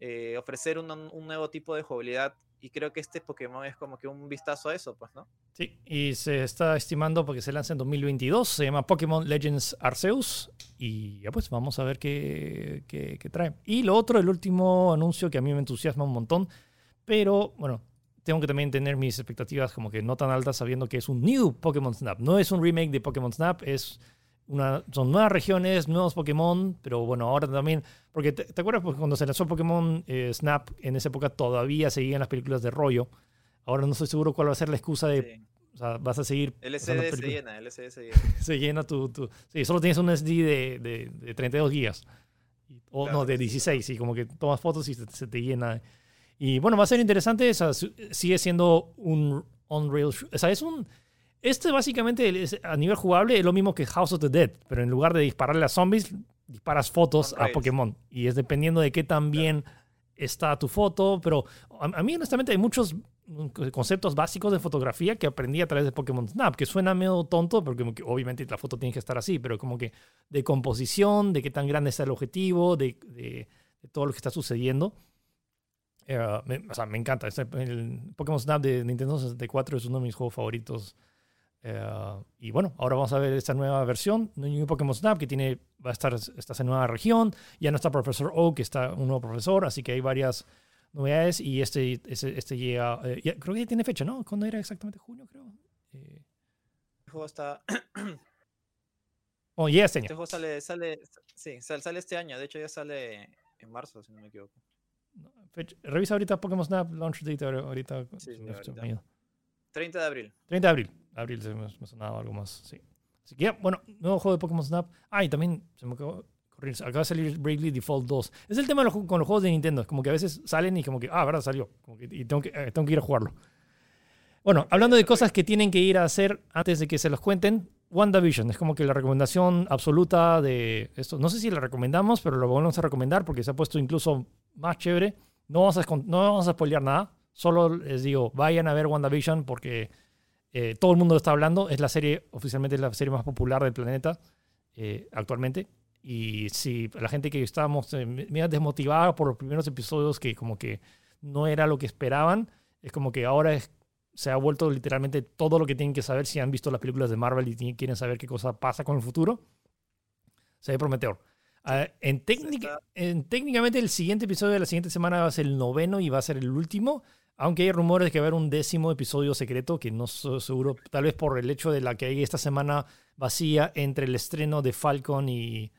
eh, ofrecer un, un nuevo tipo de jugabilidad. Y creo que este Pokémon es como que un vistazo a eso, pues, ¿no? Sí, y se está estimando porque se lanza en 2022. Se llama Pokémon Legends Arceus. Y ya pues vamos a ver qué, qué- qué trae. Y lo otro, el último anuncio que a mí me entusiasma un montón. Pero bueno, tengo que también tener mis expectativas como que no tan altas sabiendo que es un New Pokémon Snap. No es un remake de Pokémon Snap, es una, son nuevas regiones, nuevos Pokémon, pero bueno, ahora también, porque te, ¿te acuerdas pues, cuando se lanzó Pokémon eh, Snap, en esa época todavía seguían las películas de rollo. Ahora no estoy seguro cuál va a ser la excusa de, Sí. o sea, vas a seguir SD se llena, el SD se llena. se llena tu, tu- sí, solo tienes un SD de, de, de 32 gigas. O Claro, no, de sí, 16, y como que tomas fotos y se, se te llena. Y bueno, va a ser interesante, o sea, sigue siendo un Unreal, sh- o sea, es un... Este básicamente es- a nivel jugable es lo mismo que House of the Dead, pero en lugar de dispararle a zombies, disparas fotos a. Pokémon. Y es dependiendo de qué tan bien está tu foto, pero a, a mí honestamente hay muchos conceptos básicos de fotografía que aprendí a través de Pokémon Snap, que suena medio tonto, porque obviamente la foto tiene que estar así, pero como que de composición, de qué tan grande está el objetivo, de, de, todo lo que está sucediendo. Eh, me, o sea, me encanta. Este, el Pokémon Snap de Nintendo 64 es uno de mis juegos favoritos. Eh, y bueno, ahora vamos a ver esta nueva versión, New Pokémon Snap, que tiene, va a estar esta nueva región. Ya no está Profesor Oak, está un nuevo profesor, así que hay varias novedades y este, este, este llega, eh, creo que ya tiene fecha, ¿no? ¿Cuándo era exactamente? Junio, creo. Eh. El juego está... oh, llega este año. Este juego sale, sale, sí, sale este año, de hecho ya sale en marzo, si no me equivoco. Revisa ahorita Pokémon Snap Launch Date ahorita. Sí, 30 de abril. 30 de abril. Abril se me, me sonaba algo más, sí. Así que bueno, nuevo juego de Pokémon Snap. Ah, y también se me acabó Acaba de salir Bravely Default 2. Es el tema con los juegos de Nintendo. Es como que a veces salen y como que, ah, verdad, salió. y tengo que, eh, tengo que ir a jugarlo. Bueno, hablando de cosas que tienen que ir a hacer antes de que se los cuenten, WandaVision es como que la recomendación absoluta de esto. No sé si la recomendamos, pero lo vamos a recomendar porque se ha puesto incluso más chévere. No vamos a, no vamos a spoilear nada. Solo les digo, vayan a ver WandaVision porque eh, todo el mundo está hablando. Es la serie, oficialmente, la serie más popular del planeta eh, actualmente. Y si la gente que estábamos eh, medio desmotivada por los primeros episodios que como que no era lo que esperaban, es como que ahora se ha vuelto literalmente todo lo que tienen que saber si han visto las películas de Marvel y quieren saber qué cosa pasa con el futuro. Se ve prometedor. Ah, en, técnica, en, técnicamente el siguiente episodio de la siguiente semana va a ser el noveno y va a ser el último. Aunque hay rumores de que va a haber un décimo episodio secreto, que no estoy seguro, tal vez por el hecho de la que hay esta semana vacía entre el estreno de Falcon y,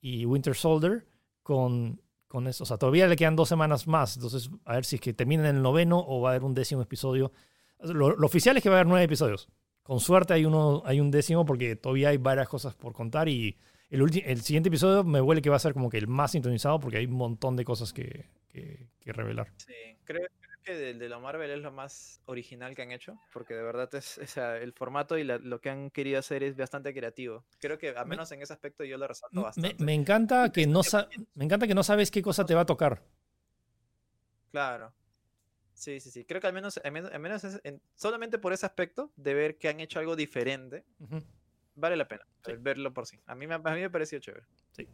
y Winter Soldier con, con eso. O sea, todavía le quedan dos semanas más. Entonces, a ver si es que terminan en el noveno o va a haber un décimo episodio. Lo, oficial es que va a haber nueve episodios. Con suerte hay, uno, hay un décimo porque todavía hay varias cosas por contar y el, el siguiente episodio me huele que va a ser como que el más sintonizado porque hay un montón de cosas que, que, que revelar. Sí, creo, que de, de, lo Marvel es lo más original que han hecho, porque de verdad es, o sea, el formato y lo que han querido hacer es bastante creativo. Creo que al menos en ese aspecto yo lo resalto bastante. Me, encanta que no me encanta que no sabes qué cosa te va a tocar. Claro. Sí, sí, sí. Creo que al menos, al menos, solamente por ese aspecto de ver que han hecho algo diferente, vale la pena verlo por sí. A mí, a mí me pareció chévere. Sí.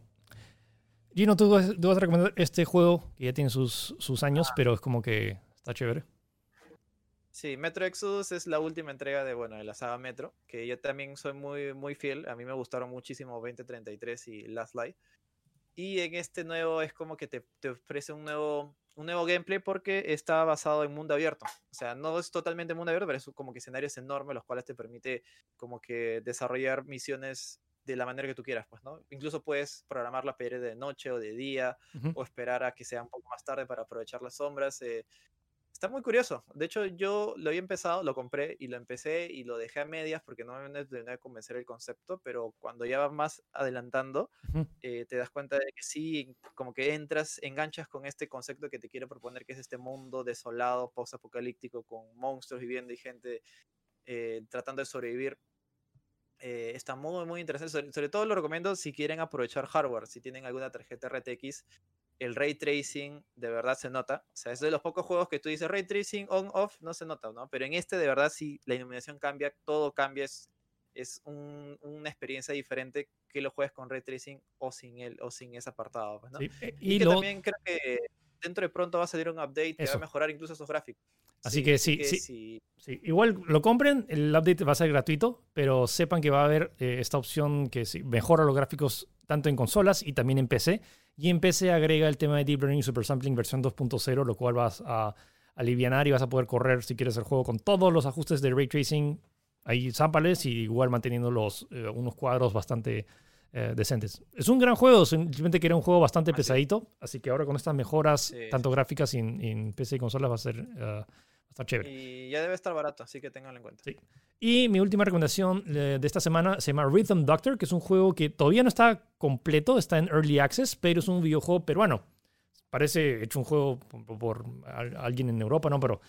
Gino, tú, tú, vas a recomendar este juego que ya tiene sus, sus años, ah. pero es como que Está chévere. Sí, Metro Exodus es la última entrega de, bueno, de la saga Metro, que yo también soy muy, muy fiel. A mí me gustaron muchísimo 2033 y Last Light. Y en este nuevo es como que te, te, ofrece un nuevo, un nuevo gameplay porque está basado en mundo abierto. O sea, no es totalmente mundo abierto, pero es como que escenarios enormes, los cuales te permite como que desarrollar misiones de la manera que tú quieras, pues, ¿no? Incluso puedes programar la PR de noche o de día, o esperar a que sea un poco más tarde para aprovechar las sombras. Eh, Está muy curioso. De hecho, yo lo había empezado, lo compré y lo empecé y lo dejé a medias porque no me terminé de convencer el concepto, pero cuando ya vas más adelantando, eh, te das cuenta de que sí, como que entras, enganchas con este concepto que te quiere proponer, que es este mundo desolado, post-apocalíptico, con monstruos viviendo y gente eh, tratando de sobrevivir. Eh, está muy, muy interesante. Sobre, sobre, todo lo recomiendo si quieren aprovechar hardware, si tienen alguna tarjeta RTX el ray tracing de verdad se nota. O sea, es de los pocos juegos que tú dices ray tracing on, off, no se nota, ¿no? Pero en este de verdad sí la iluminación cambia, todo cambia, es, es una experiencia diferente que lo juegues con ray tracing o sin él o sin ese apartado, pues, ¿no? Eh, y, que también creo que dentro de pronto va a salir un update que va a mejorar incluso esos gráficos. Así que, sí, sí, sí, Igual lo compren, el update va a ser gratuito, pero sepan que va a haber eh, esta opción que mejora los gráficos tanto en consolas y también en PC. Y en PC agrega el tema de Deep Learning Super Sampling versión 2.0, lo cual vas a aliviar y vas a poder correr si quieres el juego con todos los ajustes de ray tracing. Ahí zámpales y igual manteniendo los, eh, unos cuadros bastante eh, decentes. Es un gran juego, simplemente que era un juego bastante pesadito, así que ahora con estas mejoras, tanto gráficas en, PC y consolas, va a ser uh, estar chévere. Y ya debe estar barato, así que tenganlo en cuenta. Sí. Y mi última recomendación de esta semana se llama Rhythm Doctor, que es un juego que todavía no está completo, está en Early Access, pero es un videojuego peruano. Parece hecho un juego por, alguien en Europa, ¿no? Pero.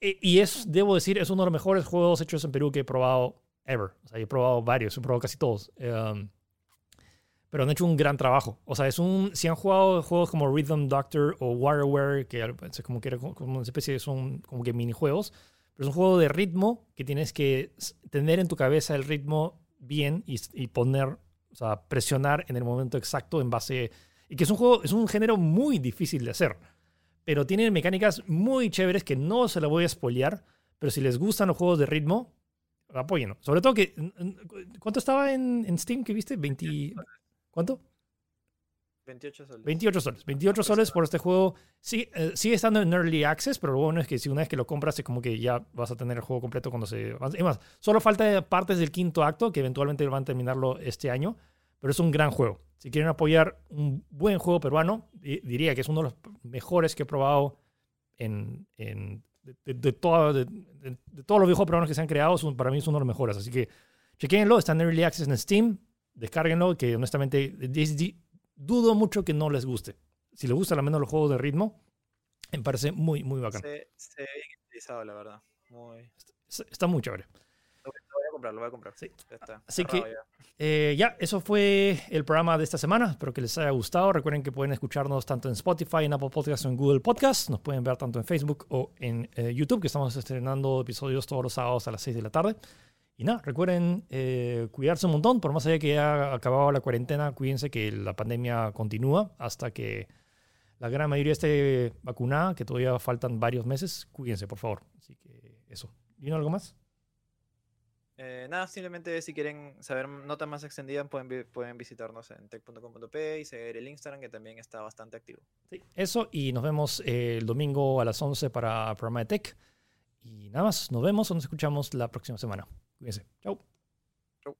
Eh, y es, debo decir, es uno de los mejores juegos hechos en Perú que he probado ever. O sea, he probado varios, he probado casi todos. Um, pero han hecho un gran trabajo. O sea, es un, si han jugado juegos como Rhythm Doctor o WarioWare, que es como que como una especie de son como que minijuegos, pero es un juego de ritmo que tienes que tener en tu cabeza el ritmo bien y, y poner, o sea, presionar en el momento exacto en base y que es un juego, es un género muy difícil de hacer, pero tiene mecánicas muy chéveres que no se la voy a spoilear, pero si les gustan los juegos de ritmo, apóyenlo. Sobre todo que, ¿cuánto estaba en, en Steam que viste? 20, ¿Cuánto? 28 soles. 28 soles. 28 soles por este juego. Sí, eh, sigue estando en Early Access, pero lo bueno es que si una vez que lo compras es como que ya vas a tener el juego completo cuando se... Es más, solo falta partes del quinto acto que eventualmente van a terminarlo este año, pero es un gran juego. Si quieren apoyar un buen juego peruano, diría que es uno de los mejores que he probado en, en de, todos los videojuegos peruanos que se han creado. Para mí es uno de los mejores. Así que chequenlo. Está en Early Access en Steam. Descárguenlo, que honestamente dudo mucho que no les guste. Si les gusta al menos los juegos de ritmo, me parece muy, muy bacán. Se, se ve bien utilizado, la verdad. Muy... Está, está muy chévere comprar, lo voy a comprar. Sí. Así que ya. Eh, ya. eso fue el programa de esta semana. Espero que les haya gustado. Recuerden que pueden escucharnos tanto en Spotify, en Apple Podcasts o en Google Podcasts. Nos pueden ver tanto en Facebook o en eh, YouTube, que estamos estrenando episodios todos los sábados a las 6 de la tarde. Y nada, recuerden eh, cuidarse un montón, por más allá que haya acabado la cuarentena, cuídense que la pandemia continúa hasta que la gran mayoría esté vacunada, que todavía faltan varios meses. Cuídense, por favor. Así que eso. ¿Y algo más? Eh, nada, simplemente si quieren saber notas más extendidas pueden, pueden visitarnos en tech.com.p y seguir el Instagram que también está bastante activo. Sí, eso y nos vemos el domingo a las 11 para el programa de Tech. Y nada más, nos vemos o nos escuchamos la próxima semana. Cuídense. Chau. Chau.